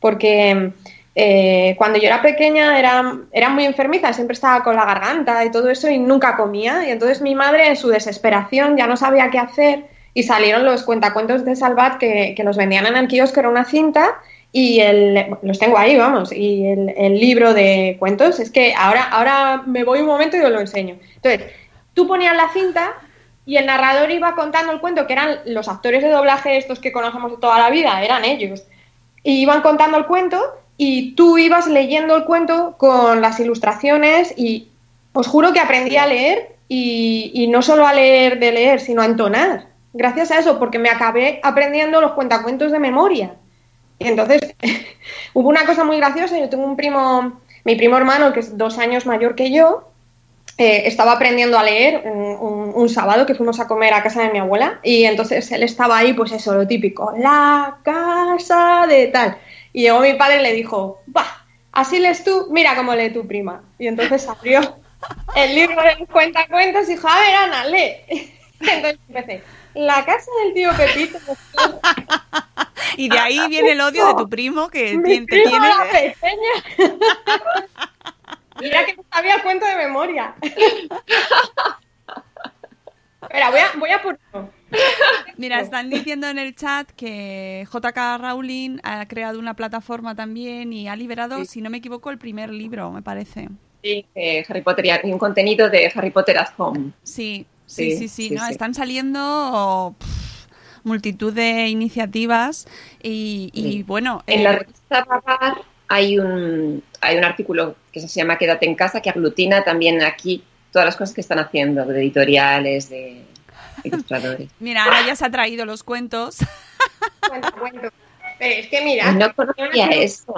porque eh, cuando yo era pequeña era, era muy enfermiza, siempre estaba con la garganta y todo eso y nunca comía. Y entonces mi madre, en su desesperación, ya no sabía qué hacer y salieron los cuentacuentos de Salvat que, que los vendían en el kiosco, era una cinta y el, los tengo ahí, vamos, y el, el libro de cuentos, es que ahora, ahora me voy un momento y os lo enseño. Entonces, tú ponías la cinta y el narrador iba contando el cuento, que eran los actores de doblaje estos que conocemos de toda la vida, eran ellos. Y iban contando el cuento y tú ibas leyendo el cuento con las ilustraciones y os juro que aprendí a leer y, no solo a leer de leer, sino a entonar. Gracias a eso, porque me acabé aprendiendo los cuentacuentos de memoria. Y entonces hubo una cosa muy graciosa. Yo tengo un primo, mi primo hermano, que es dos años mayor que yo, eh, estaba aprendiendo a leer un, un- un sábado que fuimos a comer a casa de mi abuela y entonces él estaba ahí, pues eso, lo típico, la casa de tal. Y llegó mi padre y le dijo, va, así lees tú, mira cómo lee tu prima. Y entonces abrió el libro de los cuentacuentos y dijo, a ver, Ana, lee. Entonces empecé, la casa del tío Pepito. Y de ahí viene el odio de tu primo que Mi te primo tiene... era pequeña. Mira que no sabía el cuento de memoria. Espera, voy a, voy a por uno. Mira, están diciendo en el chat que JK Rowling ha creado una plataforma también y ha liberado, si no me equivoco, el primer libro, me parece. Sí, eh, Harry Potter y un contenido de Harry Potter at Home. Sí, sí, sí, Sí, sí, sí, ¿no? Están saliendo pff, multitud de iniciativas y, bueno, En eh, la revista Babar hay un, hay un artículo que se llama Quédate en casa que aglutina también aquí todas las cosas que están haciendo, de editoriales, de ilustradores. mira, Ana ya se ha traído los cuentos. Cuento, cuento. Pero es que mira, No tenía conocía eso.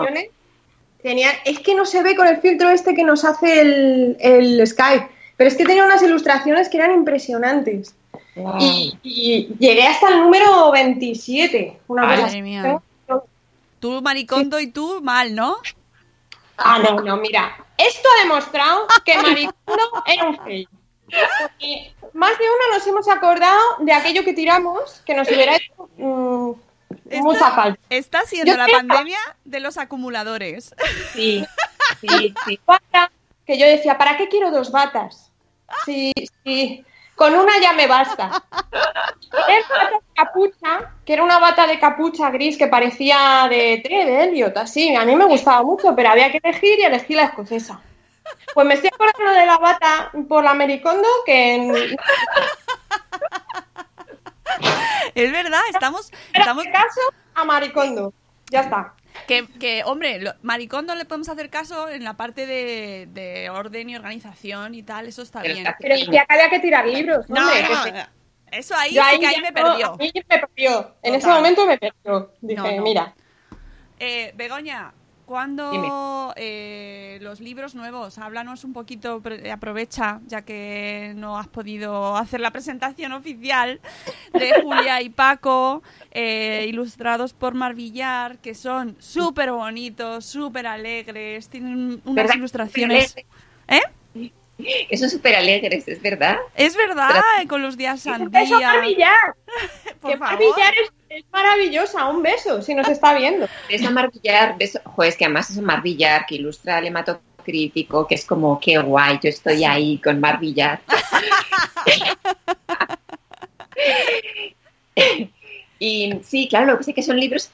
Tenía, es que no se ve con el filtro este que nos hace el, el Skype, pero es que tenía unas ilustraciones que eran impresionantes. Y, y llegué hasta el número 27. Una Madre cosa así. mía. Tú, Maricondo, y tú, mal, ¿no? Ah, no, no, mira. Esto ha demostrado que Maricondo era un fail. Porque más de uno nos hemos acordado de aquello que tiramos, que nos hubiera hecho mm, mucha falta. Está siendo Yo la creo- pandemia de los acumuladores. Sí, sí, sí. que yo decía, ¿para qué quiero dos batas? Sí, sí, con una ya me basta. Batas de capucha, que era una bata de capucha gris que parecía de té, de Elliot, así. A mí me gustaba mucho, pero había que elegir y elegí la escocesa. Pues me estoy acordando de la bata por la Americondo, que Es verdad, estamos... en estamos este caso a Maricondo. Ya está. Que, que, hombre, lo- Maricondo le podemos hacer caso en la parte de, de orden y organización y tal, eso está Pero bien. Pero es que acá había que tirar libros, No, hombre, no, que se- eso ahí Yo sí que ahí ya me no, perdió. a mí me perdió. En ese momento me perdió. Dije, No, no. mira. Eh, Begoña, ¿cuándo eh, los libros nuevos? Háblanos un poquito, aprovecha, ya que no has podido hacer la presentación oficial de Julia y Paco, eh, ilustrados por Marvillar, que son súper bonitos, súper alegres, tienen unas ¿Verdad? ilustraciones... ¿Eh? Que son súper alegres, es verdad. Es verdad, Pero- con los días sandía. Por favor. Marvillar es, es maravillosa. Un beso, si nos está viendo. Ves a Marvillar, ves, joder, es que además es un Marvillar que ilustra el hematocrítico, que es como, qué guay, yo estoy ahí con Marvillar. y sí, claro, lo que sé que son libros,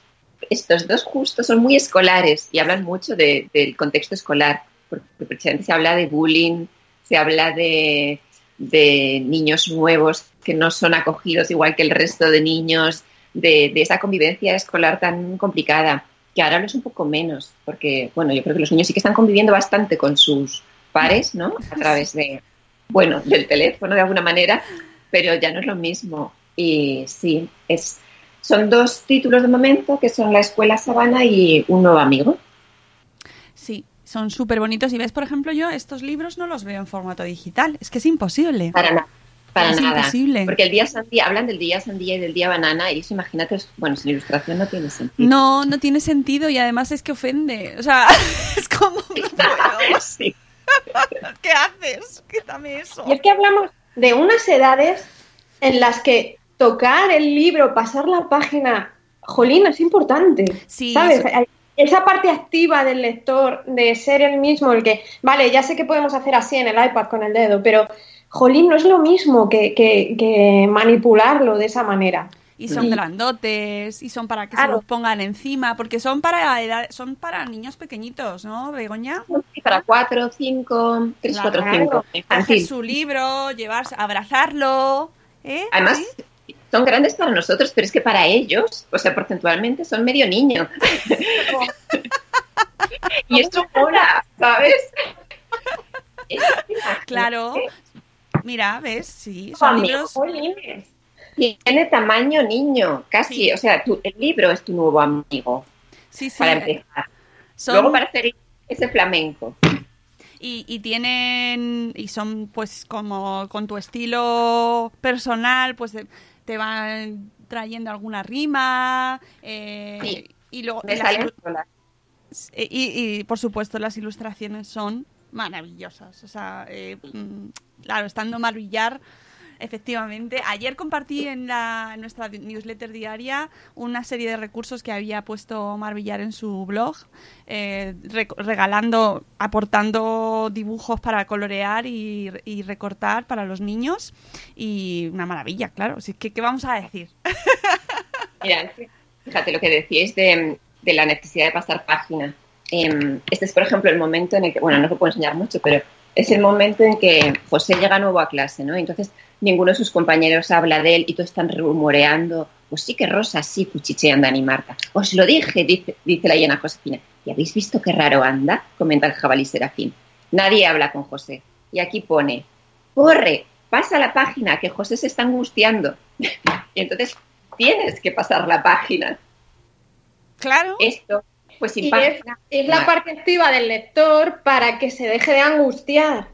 estos dos justos son muy escolares y hablan mucho de- del contexto escolar, porque precisamente se habla de bullying, se habla de, de niños nuevos que no son acogidos igual que el resto de niños, de, de esa convivencia escolar tan complicada, que ahora no es un poco menos, porque, bueno, yo creo que los niños sí que están conviviendo bastante con sus pares, ¿no? A través de, bueno, del teléfono de alguna manera, pero ya no es lo mismo. Y sí, es, son dos títulos de momento que son La Escuela Sabana y Un Nuevo Amigo. Sí, son súper bonitos. Y ves, por ejemplo, yo estos libros no los veo en formato digital. Es que es imposible. Para nada. Para Es nada. imposible. Porque el día sandía, hablan del día sandía y del día banana, y eso imagínate, bueno, sin ilustración no tiene sentido. No, no tiene sentido y además es que ofende. O sea, es como... no. Sí. ¿Qué haces? Quítame eso. Y es que hablamos de unas edades en las que tocar el libro, pasar la página, jolín, es importante. Sí, ¿Sabes? eso- Esa parte activa del lector, de ser el mismo, el que, vale, ya sé que podemos hacer así en el iPad con el dedo, pero, jolín, no es lo mismo que, que- que manipularlo de esa manera. Y son Y- grandotes, y son para que se los pongan encima, porque son para edad- son para niños pequeñitos, ¿no, Begoña? Sí, Para cuatro, cinco, tres, Claro. cuatro, cinco. Infantil. su libro, llevarse, abrazarlo, ¿eh? Además, ¿Sí? son grandes para nosotros, pero es que para ellos, o sea, porcentualmente son medio niño. y esto mola, ¿sabes? Claro. Mira, ¿ves? Sí, son libros... Tiene tamaño niño, casi. Sí. O sea, tu- el libro es tu nuevo amigo, Sí, sí. para empezar. son- Luego para hacer ese flamenco. y, y tienen... Y son, pues, como con tu estilo personal, pues te, van trayendo alguna rima. eh, Sí. Y luego... Me las. Eh, Y, y, por supuesto las ilustraciones son maravillosas. O sea, eh, mm, claro, estando Marvillar, efectivamente. Ayer compartí en, la, nuestra newsletter diaria una serie de recursos que había puesto Marvillar en su blog, eh, re- regalando, aportando dibujos para colorear y, recortar para los niños. Y una maravilla, claro. Así que, ¿qué vamos a decir? Mira, fíjate lo que decíais de, de la necesidad de pasar página. Em, este es, por ejemplo, el momento en el que, bueno, no os lo puedo enseñar mucho, pero es el momento en que José llega nuevo a clase, ¿no? Entonces ninguno de sus compañeros habla de él y todos están rumoreando, pues sí que Rosa, sí, cuchichean Dani Marta. Os lo dije, dice, dice la llena Josefina. ¿Y habéis visto qué raro anda? Comenta el jabalí Serafín. Nadie habla con José. Y aquí pone, corre, pasa la página, que José se está angustiando. y entonces tienes que pasar la página. Claro. Esto, pues Y es, la parte activa del lector para que se deje de angustiar.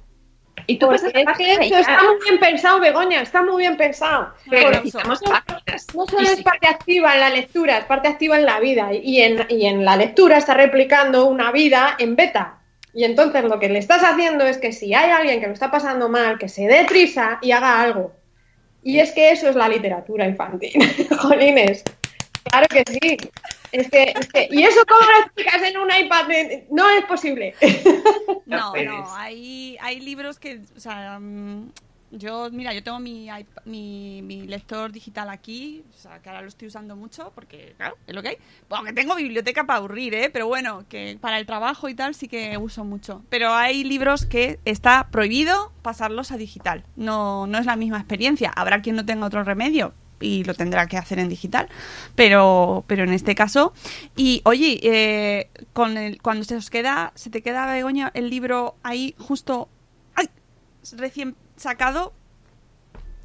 Y tú Porque es que esto está muy bien pensado, Begoña, está muy bien pensado. Pero. No solo es parte activa en la lectura, es parte activa en la vida. Y en, y en la lectura está replicando una vida en beta. Y entonces lo que le estás haciendo es que si hay alguien que lo está pasando mal, que se dé prisa y haga algo. Y es que eso es la literatura infantil. Jolines. Claro que sí. Es que, es que- ¿Y eso cómo lo explicas en un iPad? No es posible. No, No hay, hay libros que, o sea, mm, yo, mira, yo tengo mi, iP- mi, mi lector digital aquí, o sea, que ahora lo estoy usando mucho porque, claro, es lo que hay. Bueno, que tengo biblioteca para aburrir, ¿eh? Pero bueno, que para el trabajo y tal sí que uso mucho. Pero hay libros que está prohibido pasarlos a digital. No, no es la misma experiencia. Habrá quien no tenga otro remedio y lo tendrá que hacer en digital, pero, pero en este caso. Y oye, eh, con el, cuando se os queda, se te queda Begoña el libro ahí justo, ¡ay! recién sacado,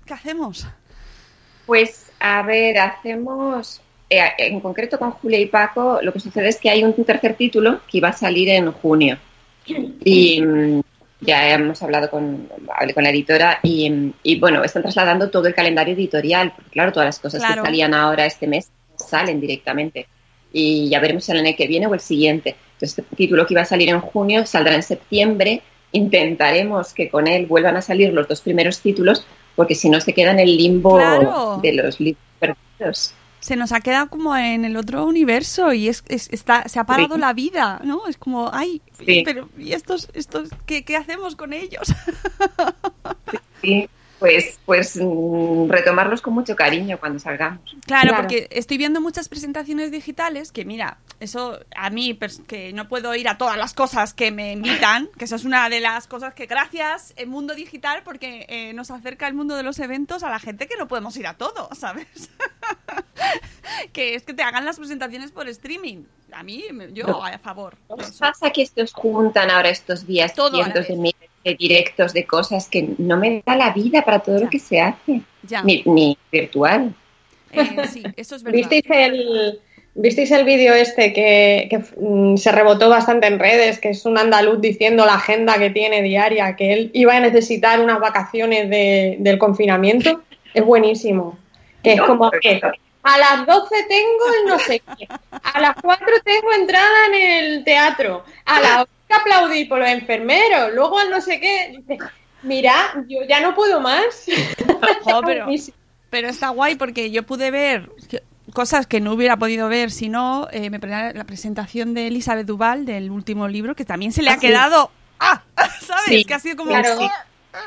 ¿qué hacemos? Pues a ver, hacemos. eh, en concreto con Julia y Paco, lo que sucede es que hay un tercer título que iba a salir en junio. Y mm, ya hemos hablado con, hablé con la editora y, y, bueno, están trasladando todo el calendario editorial, porque claro, todas las cosas Claro. que salían ahora este mes salen directamente. Y ya veremos el año que viene o el siguiente. Entonces, este título que iba a salir en junio saldrá en septiembre. Intentaremos que con él vuelvan a salir los dos primeros títulos, porque si no se queda en el limbo Claro. de los libros perdidos. Se nos ha quedado como en el otro universo y es, es- está, se ha parado Sí. la vida, ¿no? Es como, ay, Sí. pero ¿y estos, estos qué, qué hacemos con ellos? Sí, pues, pues mm, retomarlos con mucho cariño cuando salgamos. Claro, Claro. porque estoy viendo muchas presentaciones digitales que, mira, eso a mí, que no puedo ir a todas las cosas que me invitan, que eso es una de las cosas que gracias el mundo digital, porque eh, nos acerca el mundo de los eventos a la gente que no podemos ir a todo, ¿sabes? que es que te hagan las presentaciones por streaming. A mí, me- yo a favor. ¿No de os eso. pasa que se os juntan ahora estos días Todo cientos de miles de directos de cosas que no me da la vida para todo Ya. lo que se hace? Ya, Ni, ni virtual. eh, sí, eso es verdad. ¿Visteis el, ¿visteis el vídeo este que, que, mm, se rebotó bastante en redes, que es un andaluz diciendo la agenda que tiene diaria, que él iba a necesitar unas vacaciones de- del confinamiento? Es buenísimo. Que es como que a las 12 tengo el no sé qué, a las 4 tengo entrada en el teatro, a las 8 aplaudí por los enfermeros, luego al no sé qué. Dice, Mira, yo ya no puedo más. Pero, está guay porque yo pude ver que- cosas que no hubiera podido ver si no eh, me la presentación de Elizabeth Duval del último libro que también se le ha Ah, sí. quedado ¡ah! ¿sabes? Sí, que ha sido como claro. ¡ah!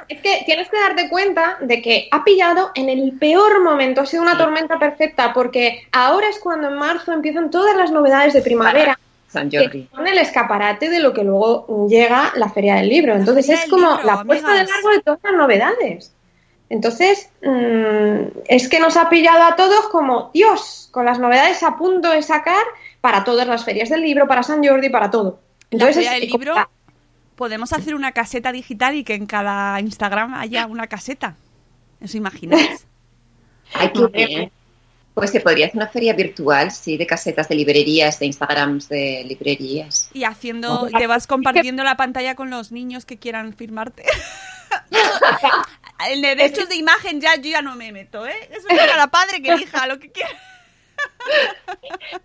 Es que tienes que darte cuenta de que ha pillado en el peor momento, ha sido una tormenta perfecta, porque ahora es cuando en marzo empiezan todas las novedades de primavera, San que Jordi. son el escaparate de lo que luego llega la Feria del Libro. Entonces Feria es como Libro, la puesta de largo de todas las novedades. Entonces, mm, es que nos ha pillado a todos como, Dios, con las novedades a punto de sacar para todas las ferias del libro, para San Jordi, para todo. La Entonces, Feria es del Libro- la- podemos hacer una caseta digital y que en cada Instagram haya una caseta ¿os imagináis? Ay, qué bien. Pues se podría hacer una feria virtual, sí, de casetas de librerías, de Instagrams de librerías. y haciendo te vas compartiendo la pantalla con los niños que quieran firmarte en derechos de imagen ya yo ya no me meto ¿eh? eso es para la padre que elija lo que quiera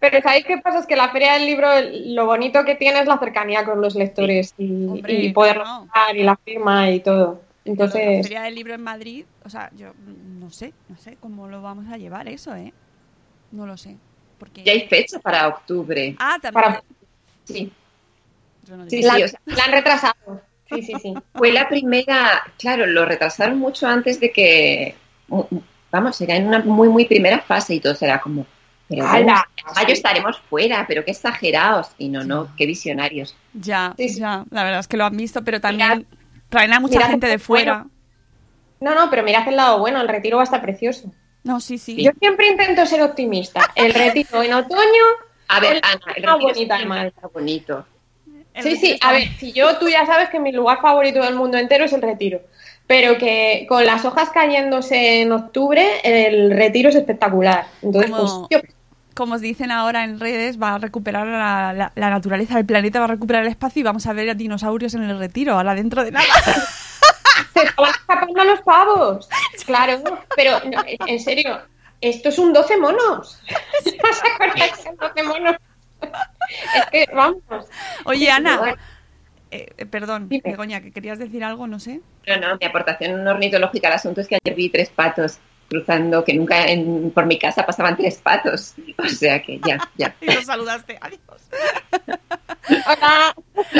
Pero ¿sabéis qué pasa? Es que la Feria del Libro, lo bonito que tiene es la cercanía con los lectores y, Hombre, y poder no. y la firma y todo. la Entonces, feria del libro en Madrid o sea yo no sé no sé cómo lo vamos a llevar eso eh no lo sé porque Ya hay fecha para octubre. ah también para, Sí, Yo no sí, sí. o sea, la han retrasado. Sí, sí, sí. fue la primera, claro, lo retrasaron mucho antes de que, vamos, era en una muy, muy primera fase y todo será como, pero ¡Hala! en mayo estaremos fuera, pero qué exagerados. Y no, no, qué visionarios. ya Sí, sí. ya la verdad es que lo han visto pero también traen a mucha gente de fuera No, no, pero mirad el lado bueno, el retiro va a estar precioso. No sí sí Yo siempre intento ser optimista. El retiro en otoño. A ver, El- Ana, el está retiro bonita, siempre además. está bonito. El Sí, sí, está- a ver, si yo, tú ya sabes que mi lugar favorito del mundo entero es el retiro. Pero que con las hojas cayéndose en octubre, el retiro es espectacular. Entonces, Como- pues, yo como os dicen ahora en redes, va a recuperar la, la- la naturaleza del planeta, va a recuperar el espacio y vamos a ver a dinosaurios en el retiro, ahora dentro de nada. se estaban escapando los pavos. Claro, pero no, en serio, esto es un 12 monos. ¿Vas a acordarse de 12 monos? Es que, vamos. Oye, Ana, eh, eh, perdón, Dime. Begoña, que querías decir algo, no sé. No, no, mi aportación ornitológica al asunto es que ayer vi tres patos cruzando, que nunca en- por mi casa pasaban tres patos. O sea que ya, ya. Y los saludaste, adiós. Hola.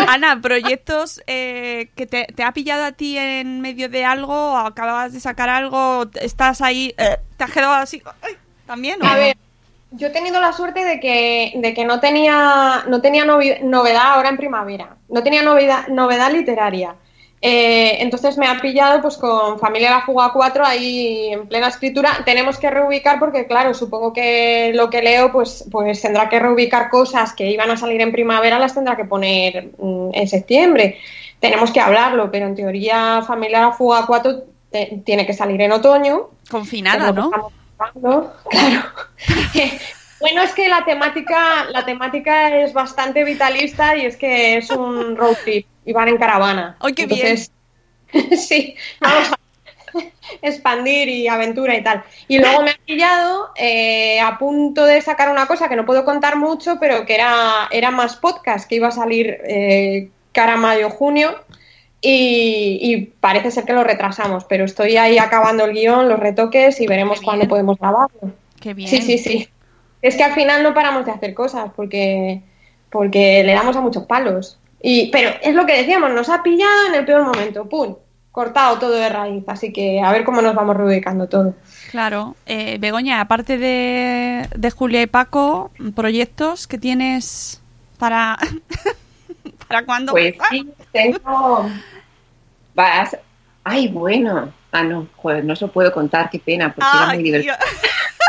Ana, proyectos eh, que te, te ha pillado a ti en medio de algo, o acababas de sacar algo, estás ahí, eh, te has quedado así, ay, también. ¿o A ver, yo he tenido la suerte de que, de que no tenía, no tenía novedad ahora en primavera. No tenía novedad, novedad literaria. Eh, entonces me ha pillado pues con Familia La Fuga 4 ahí en plena escritura. Tenemos que reubicar porque, claro, supongo que lo que leo pues, pues tendrá que reubicar cosas que iban a salir en primavera, las tendrá que poner mm, en septiembre. Tenemos que hablarlo, pero en teoría Familia La Fuga 4 te- tiene que salir en otoño. Confinada, ¿no? Claro. bueno, es que la temática, la temática es bastante vitalista y es que es un road trip y van en caravana. ¡Ay, qué Entonces, sí, vamos a expandir y aventura y tal. Y luego me ha pillado eh, a punto de sacar una cosa que no puedo contar mucho, pero que era, era más podcast, que iba a salir eh, cara mayo-junio. Y, y parece ser que lo retrasamos, pero estoy ahí acabando el guion, los retoques y veremos cuándo bien. podemos grabarlo. Qué bien. Sí, sí, sí. Es que al final no paramos de hacer cosas porque, porque le damos a muchos palos. Y, pero es lo que decíamos, nos ha pillado en el peor momento, ¡pum! cortado todo de raíz, así que a ver cómo nos vamos reubicando todo. Claro. Eh, Begoña, aparte de, de Julia y Paco, proyectos que tienes para... ¿Para cuándo? Pues sí, tengo... Vas... Ay, bueno. Ah, no, joder, no se lo puedo contar, qué pena, porque era muy divertido.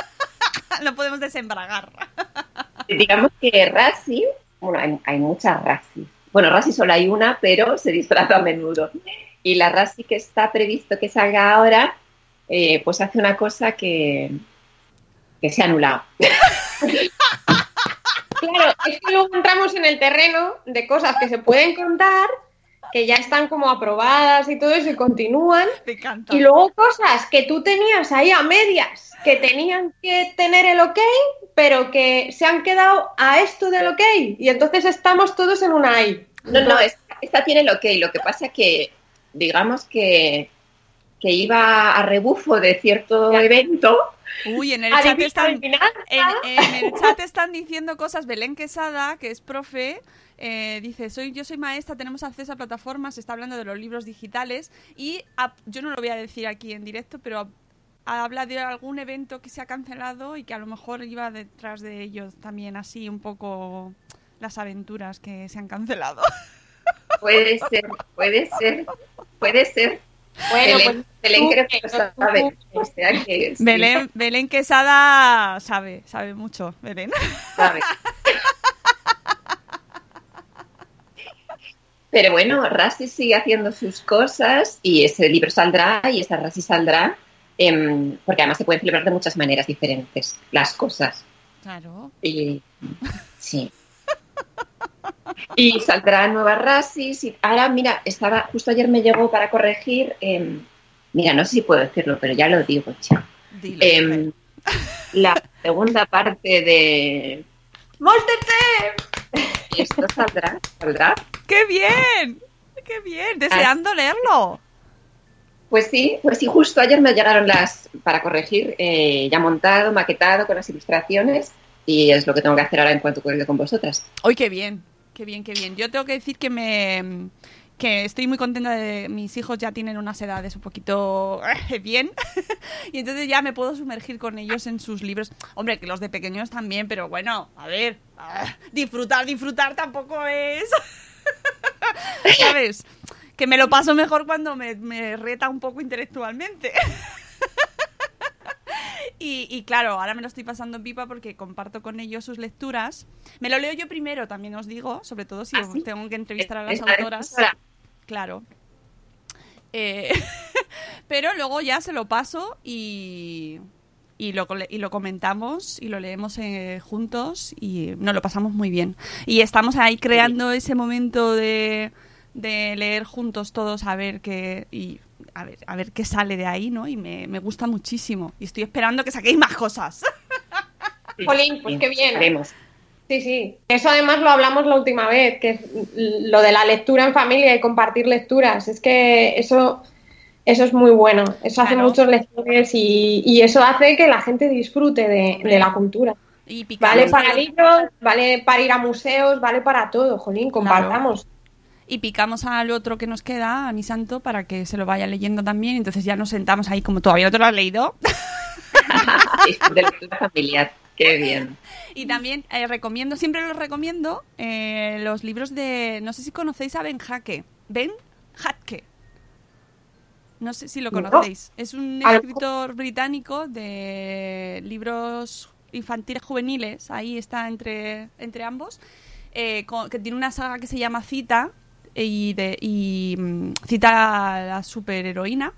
Lo podemos desembragar. Digamos que Rassi, bueno, hay, hay muchas Rassi. Bueno, Rassi solo hay una, pero se disfraza a menudo. Y la Rassi que está previsto que salga ahora, eh, pues hace una cosa que, que se ha anulado. Claro, es que luego entramos en el terreno de cosas que se pueden contar, que ya están como aprobadas y todo eso y continúan, Me encanta. y luego cosas que tú tenías ahí a medias, que tenían que tener el ok, pero que se han quedado a esto del ok, y entonces estamos todos en una ahí. No, no, esta, esta tiene el ok. Lo que pasa que, digamos que, que iba a rebufo de cierto evento. Uy, en el chat están... adivinanza. En, en el chat están diciendo cosas. Belén Quesada, que es profe, eh, dice: soy Yo soy maestra, tenemos acceso a plataformas. Está hablando de los libros digitales. Y a- yo no lo voy a decir aquí en directo, pero a- habla de algún evento que se ha cancelado y que a lo mejor iba detrás de ellos también, así un poco las aventuras que se han cancelado. Puede ser, puede ser, puede ser. Bueno, Belén, pues Belén creo que lo sabe. O sea que sí, Belén, Belén Quesada sabe, sabe mucho, Belén. sabe. Pero bueno, Rassi sigue haciendo sus cosas y ese libro saldrá y esta Rassi saldrá, em, porque además se pueden celebrar de muchas maneras diferentes las cosas. Claro. Y sí. Y saldrá nueva Rasis. Y ahora, mira, estaba, justo ayer me llegó para corregir. em, mira, no sé si puedo decirlo, pero ya lo digo, ya. Dilo. Em, la segunda parte de. ¡Monster Team! ¿Y esto saldrá? ¿Saldrá? ¡Qué bien! ¡Qué bien! Deseando leerlo. Pues sí, pues sí, justo ayer me llegaron las para corregir, eh, ya montado, maquetado con las ilustraciones. Y es lo que tengo que hacer ahora en cuanto cuelgue con vosotras. ¡Uy, qué bien! ¡Qué bien, qué bien! Yo tengo que decir que me... que estoy muy contenta de... Mis hijos ya tienen unas edades un poquito eh, bien. y entonces ya me puedo sumergir con ellos en sus libros. Hombre, que los de pequeños también, pero bueno, a ver... ah, disfrutar, disfrutar tampoco es... ¿Sabes? Que me lo paso mejor cuando me, me reta un poco intelectualmente. Y, y claro, ahora me lo estoy pasando en pipa porque comparto con ellos sus lecturas. Me lo leo yo primero, también os digo, sobre todo si ¿Ah, sí? tengo que entrevistar a las Esta vez autoras. Claro. Eh, pero luego ya se lo paso y, y, lo, y lo comentamos y lo leemos eh, juntos y nos lo pasamos muy bien. Y estamos ahí creando ese momento de, de leer juntos todos a ver qué y a ver, a ver qué sale de ahí, ¿no? Y me, me gusta muchísimo. Y estoy esperando que saquéis más cosas. Jolín, pues qué bien. Haremos. Sí, sí. Eso además lo hablamos la última vez, que es lo de la lectura en familia y compartir lecturas. Es que eso, eso es muy bueno. Eso hace muchos lectores y, y eso hace que la gente disfrute de, de la cultura. Y Vale para libros, vale para ir a museos, vale para todo, Jolín, compartamos. Y picamos al otro que nos queda, a mi santo, para que se lo vaya leyendo también. Entonces ya nos sentamos ahí, como todavía no te lo has leído. Sí, de lectura familiar. Qué bien. Y también eh, recomiendo, siempre los recomiendo, eh, los libros de. No sé si conocéis a Ben Hake. Ben Hatke. No sé si lo No. conocéis. Es un escritor británico de libros infantiles juveniles. Ahí está entre, entre ambos. eh, con- que tiene una saga que se llama Cita. Y, de, y mm, cita a la superheroína.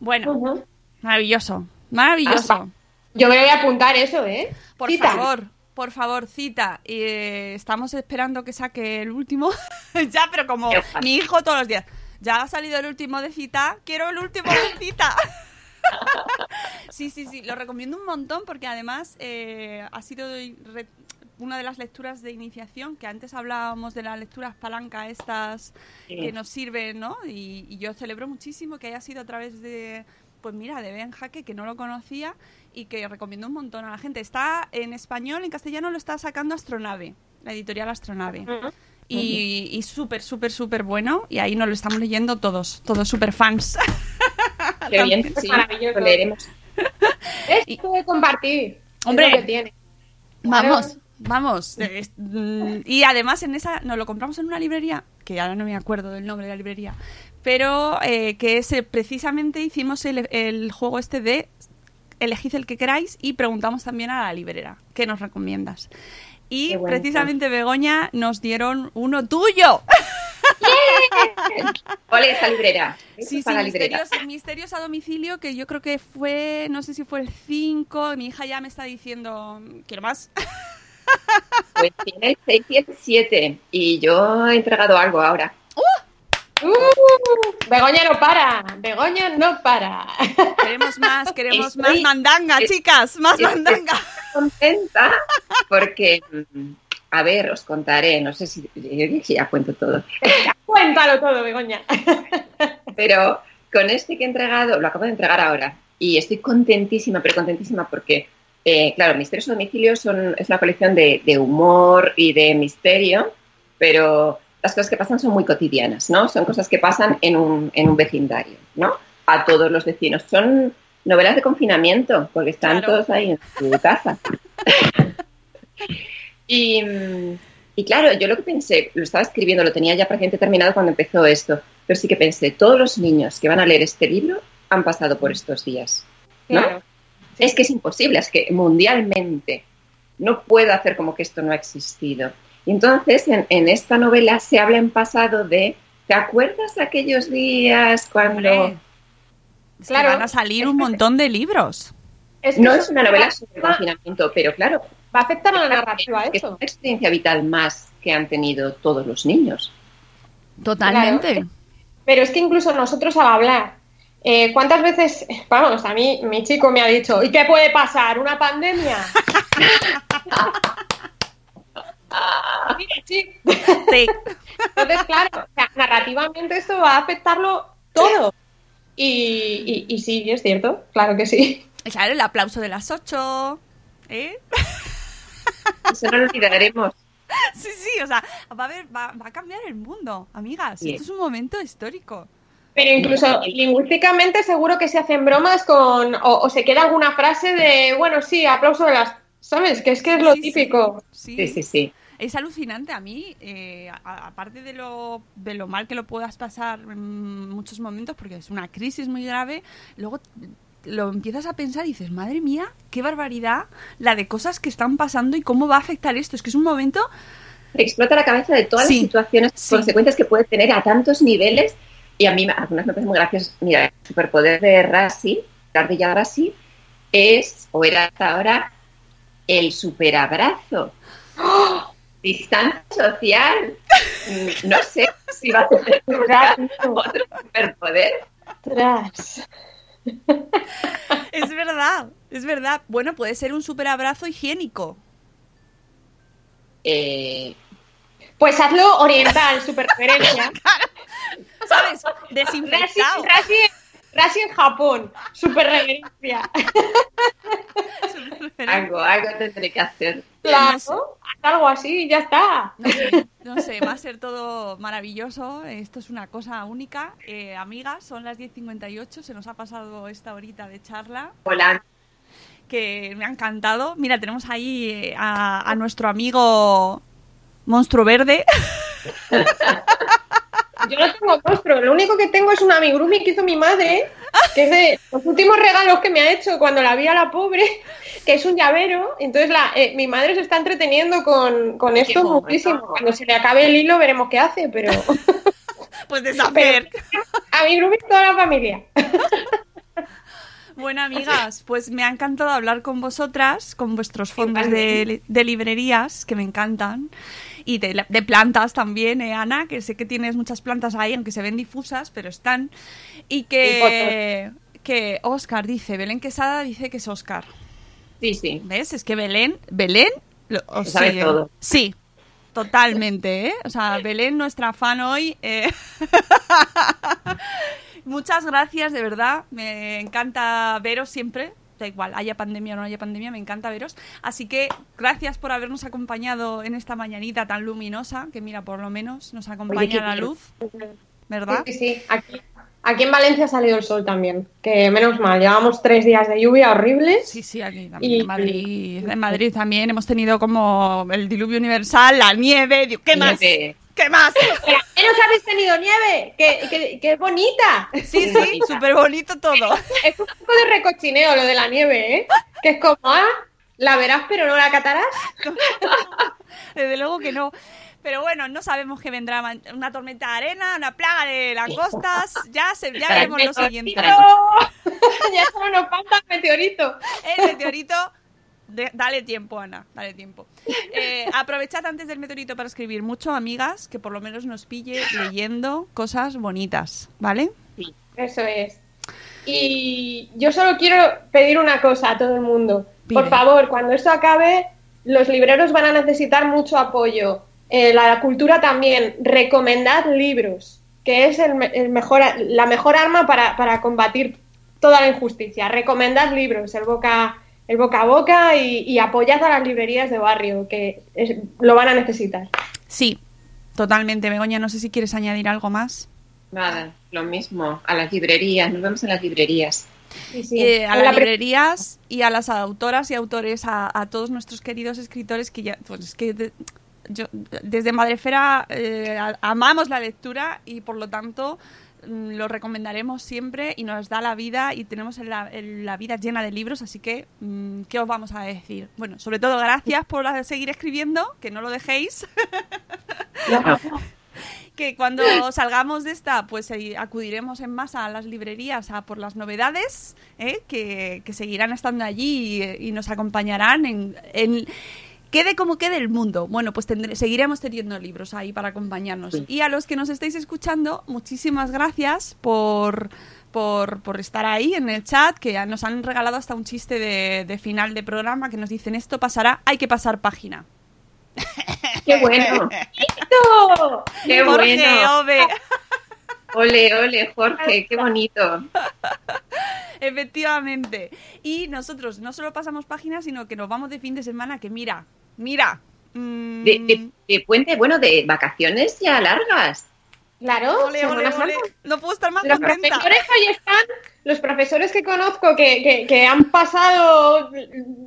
Bueno, maravilloso. Maravilloso. Ah, Yo me voy a apuntar eso, ¿eh? Por Cita. favor, por favor, cita. Eh, estamos esperando que saque el último. ya, pero como mi hijo todos los días. Ya ha salido el último de cita. Quiero el último de cita. sí, sí, sí. Lo recomiendo un montón porque además eh, ha sido una de las lecturas de iniciación que antes hablábamos de las lecturas palanca estas Sí. que nos sirven, ¿no? Y, y yo celebro muchísimo que haya sido a través de, pues mira, de Ben Jaque, que no lo conocía y que recomiendo un montón a la gente. Está en español, en castellano lo está sacando Astronave, la editorial Astronave. Y, y súper, súper, súper bueno. Y ahí nos lo estamos leyendo todos, todos súper fans. Qué bien, sí, maravilloso. lo leeremos. Esto de compartir. es Hombre. lo que tiene. Vamos, vamos. Y además en esa nos lo compramos en una librería, que ahora no me acuerdo del nombre de la librería, pero eh, que es eh, precisamente hicimos el, el juego este de elegid el que queráis y preguntamos también a la librera, ¿qué nos recomiendas? Y precisamente Begoña nos dieron uno tuyo. Ole, esa librera. Eso Sí, sí, para la librera. misterios, misterios a domicilio, que yo creo que fue, no sé si fue el 5, mi hija ya me está diciendo, quiero más. Pues tiene el 6 y el 7. Y yo he entregado algo ahora. Uh, Begoña no para. Begoña no para. Queremos más, queremos Estoy- más mandanga, es- chicas, más es- mandanga. contenta porque, a ver, os contaré, no sé si, yo ya cuento todo, Cuéntalo todo, Begoña. pero con este que he entregado, lo acabo de entregar ahora y estoy contentísima, pero contentísima porque, eh, claro, Misterios a Domicilio son, es una colección de, de humor y de misterio, pero las cosas que pasan son muy cotidianas, ¿no? Son cosas que pasan en un, en un vecindario, ¿no? A todos los vecinos. Son novelas de confinamiento, porque están Claro. todos ahí en su casa. y, y claro, yo lo que pensé, lo estaba escribiendo, lo tenía ya prácticamente terminado cuando empezó esto, pero sí que pensé, todos los niños que van a leer este libro han pasado por estos días. ¿no? Claro. Es que es imposible, es que mundialmente no puedo hacer como que esto no ha existido. Y entonces en, en esta novela se habla en pasado de, ¿te acuerdas de aquellos días cuando... Hombre, es que Claro. van a salir un montón de libros. Es que No es una novela sobre va, confinamiento, pero claro, va a afectar a la narrativa es eso. una experiencia vital más que han tenido todos los niños. Totalmente. Claro. Pero es que incluso nosotros al hablar, eh, ¿cuántas veces, vamos, a mí mi chico me ha dicho, ¿y qué puede pasar? ¿Una pandemia? Sí, sí. Sí. Entonces, claro, o sea, narrativamente esto va a afectarlo todo. Y, y, y sí, es cierto, claro que sí. Claro, el aplauso de las 8. ¿Eh? Eso no lo olvidaremos. Sí, sí, o sea, va a, haber, va, va a cambiar el mundo, amigas. Sí. Esto es un momento histórico. Pero incluso lingüísticamente seguro que se hacen bromas con, o, o se queda alguna frase de, bueno, sí, aplauso de las, ¿sabes? Que es que es lo sí. típico. Sí, Sí, sí, sí. Es alucinante a mí, eh, aparte de lo, de lo mal que lo puedas pasar en muchos momentos, porque es una crisis muy grave, luego lo empiezas a pensar y dices, madre mía, qué barbaridad la de cosas que están pasando y cómo va a afectar esto. Es que es un momento... Explota la cabeza de todas Sí, las situaciones, sí. consecuencias que puede tener a tantos niveles. Y a mí algunas me parecen muy graciosas. Mira, el superpoder de Rassi, Ardilla Rassi, es, o era hasta ahora, el superabrazo. ¡Oh! Distancia social. Mm, No sé si va a tener otro superpoder. Ostras. Es verdad, es verdad. Bueno, puede ser un super abrazo higiénico. Eh, Pues hazlo oriental, super referencia. ¿Sabes? Desinfectado. Rasi en Japón, super referencia. algo, algo tendré que hacer. Claro, haz algo así y ya está. No sé, no sé, va a ser todo maravilloso. Esto es una cosa única. Eh, amigas, son las 10.58, se nos ha pasado esta horita de charla Hola. que me ha encantado. Mira, tenemos ahí eh, a, a nuestro amigo Monstruo Verde. Yo no tengo monstruo, lo único que tengo es un amigurumi que hizo mi madre, que es de los últimos regalos que me ha hecho cuando la vi a la pobre, que es un llavero. Entonces la, eh, mi madre se está entreteniendo con, con esto muchísimo. Cuando se le acabe el hilo veremos qué hace, pero Pues deshacer. amigurumi toda la familia. Bueno, amigas, pues me ha encantado hablar con vosotras, con vuestros fondos de, de librerías, que me encantan, y de, la- de plantas también, ¿eh, Ana? Que sé que tienes muchas plantas ahí, aunque se ven difusas, pero están. Y que, que Oscar dice, Belén Quesada dice que es Oscar. Sí, sí. ¿Ves? Es que Belén, Belén sabe sigue. todo. Sí, totalmente, ¿eh? O sea, Belén, nuestra fan hoy. eh, Muchas gracias, de verdad. Me encanta veros siempre. Da igual, haya pandemia o no haya pandemia, me encanta veros. Así que gracias por habernos acompañado en esta mañanita tan luminosa, que mira, por lo menos nos acompaña la luz, ¿verdad? Sí, sí, aquí, aquí en Valencia ha salido el sol también, que menos mal, llevamos tres días de lluvia horribles. Sí, sí, aquí también, en Madrid, en Madrid también hemos tenido como el diluvio universal, la nieve, ¿qué más? Nieve. ¿Qué más? Menos habéis tenido nieve, que, que, que es bonita. Sí, sí, súper bonito todo. Es un poco de recochineo lo de la nieve, ¿eh? Que es como, ah, la verás pero no la catarás. Desde luego que no. Pero bueno, no sabemos que vendrá una tormenta de arena, una plaga de langostas. Ya, se, ya veremos lo siguiente. ya solo nos falta el meteorito. El meteorito. De- dale tiempo, Ana, dale tiempo. Eh, aprovechad antes del meteorito para escribir mucho, amigas, que por lo menos nos pille leyendo cosas bonitas, ¿vale? Eso es. Y yo solo quiero pedir una cosa a todo el mundo. Por favor, cuando esto acabe, los libreros van a necesitar mucho apoyo. Eh, la cultura también. Recomendad libros, que es el, el mejor, la mejor arma para, para combatir toda la injusticia. Recomendad libros, el boca, el boca a boca y, y apoyad a las librerías de barrio, que es- lo van a necesitar. Sí, totalmente. Begoña, no sé si quieres añadir algo más. Nada, lo mismo. A las librerías, nos vemos en las librerías. Sí, sí. Eh, a las la librerías y a las autoras y autores, a, a todos nuestros queridos escritores que ya, pues es que de- yo, desde Madrefera eh, amamos la lectura y por lo tanto lo recomendaremos siempre y nos da la vida y tenemos en la, la vida llena de libros, así que mm, ¿qué os vamos a decir? Bueno, sobre todo gracias por seguir escribiendo, que no lo dejéis. que cuando salgamos de esta, pues eh, acudiremos en masa a las librerías a por las novedades, ¿eh? que, que seguirán estando allí y, y nos acompañarán en, en- quede como quede el mundo. Bueno, pues tendré- seguiremos teniendo libros ahí para acompañarnos. Y a los que nos estáis escuchando, muchísimas gracias por, por, por estar ahí en el chat, que ya nos han regalado hasta un chiste de, de final de programa que nos dicen esto pasará, hay que pasar página. ¡Qué bueno! ¡No! ¡Qué Jorge, bueno! Ove. Ole, ole, Jorge, qué bonito. Efectivamente. Y nosotros no solo pasamos páginas, sino que nos vamos de fin de semana que mira, mira. mm, De, de- de puente, bueno, de vacaciones ya largas. Claro, ole, ole, ole. No puedo estar más Los contenta. hoy están, los profesores que conozco que, que- que han pasado,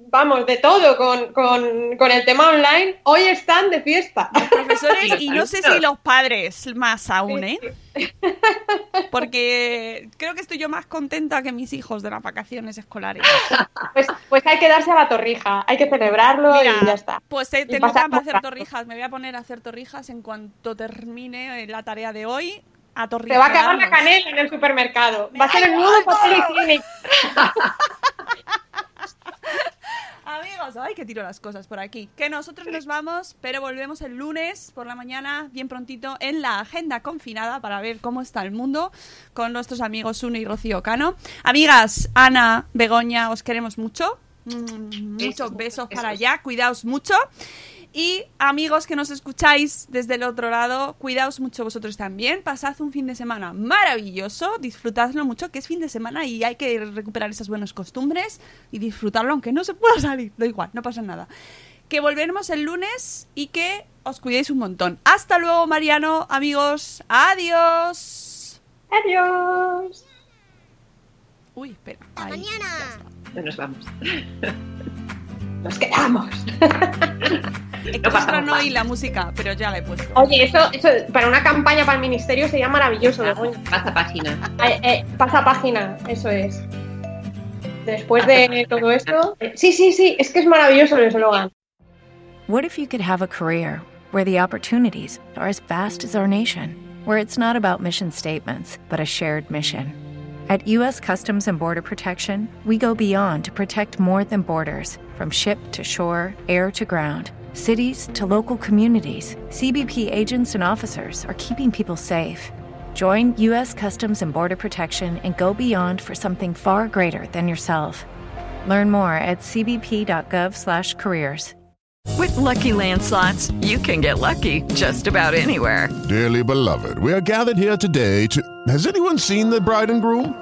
vamos, de todo con, con- con el tema online, hoy están de fiesta. Los profesores y no sé si los padres más aún, ¿eh? Porque creo que estoy yo más contenta que mis hijos de las vacaciones escolares. Pues, pues hay que darse a la torrija, hay que celebrarlo Mira, y ya está. Pues eh, tengo para hacer torrijas. Me voy a poner a hacer torrijas en cuanto termine eh, la tarea de hoy. A Te va a acabar la canela en el supermercado. Va a ser el nuevo papel higiénico. Amigos, ay, que tiro las cosas por aquí. Que nosotros nos vamos, pero volvemos el lunes por la mañana, bien prontito, en la agenda confinada para ver cómo está el mundo con nuestros amigos Uno y Rocío Cano. Amigas, Ana, Begoña, os queremos mucho. Mm, Muchos besos para allá, cuidaos mucho. Y amigos que nos escucháis desde el otro lado, cuidaos mucho vosotros también. Pasad un fin de semana maravilloso, disfrutadlo mucho, que es fin de semana y hay que recuperar esas buenas costumbres y disfrutarlo aunque no se pueda salir. Da igual, no pasa nada. Que volveremos el lunes y que os cuidéis un montón. Hasta luego, Mariano, amigos. Adiós. Adiós. Uy, espera. Hasta ahí, mañana. ya está. Ya nos vamos. Nos quedamos. Extra no y la música, pero ya la he puesto. Oye, eso, eso para una campaña para el ministerio sería maravilloso. Begoña. Pasa página. Eh, eh, pasa página, eso es. Después de todo esto. eh, Sí, sí, sí, es que es maravilloso el eslogan. What if you could have a career where the opportunities are as vast as our nation, where it's not about mission statements, but a shared mission? At U.S. Customs and Border Protection, we go beyond to protect more than borders from ship to shore, air to ground. Cities to local communities, CBP agents and officers are keeping people safe. Join U.S. Customs and Border Protection and go beyond for something far greater than yourself. Learn more at cbp.gov/careers. With Lucky Land slots, you can get lucky just about anywhere. Dearly beloved, we are gathered here today to. Has anyone seen the bride and groom?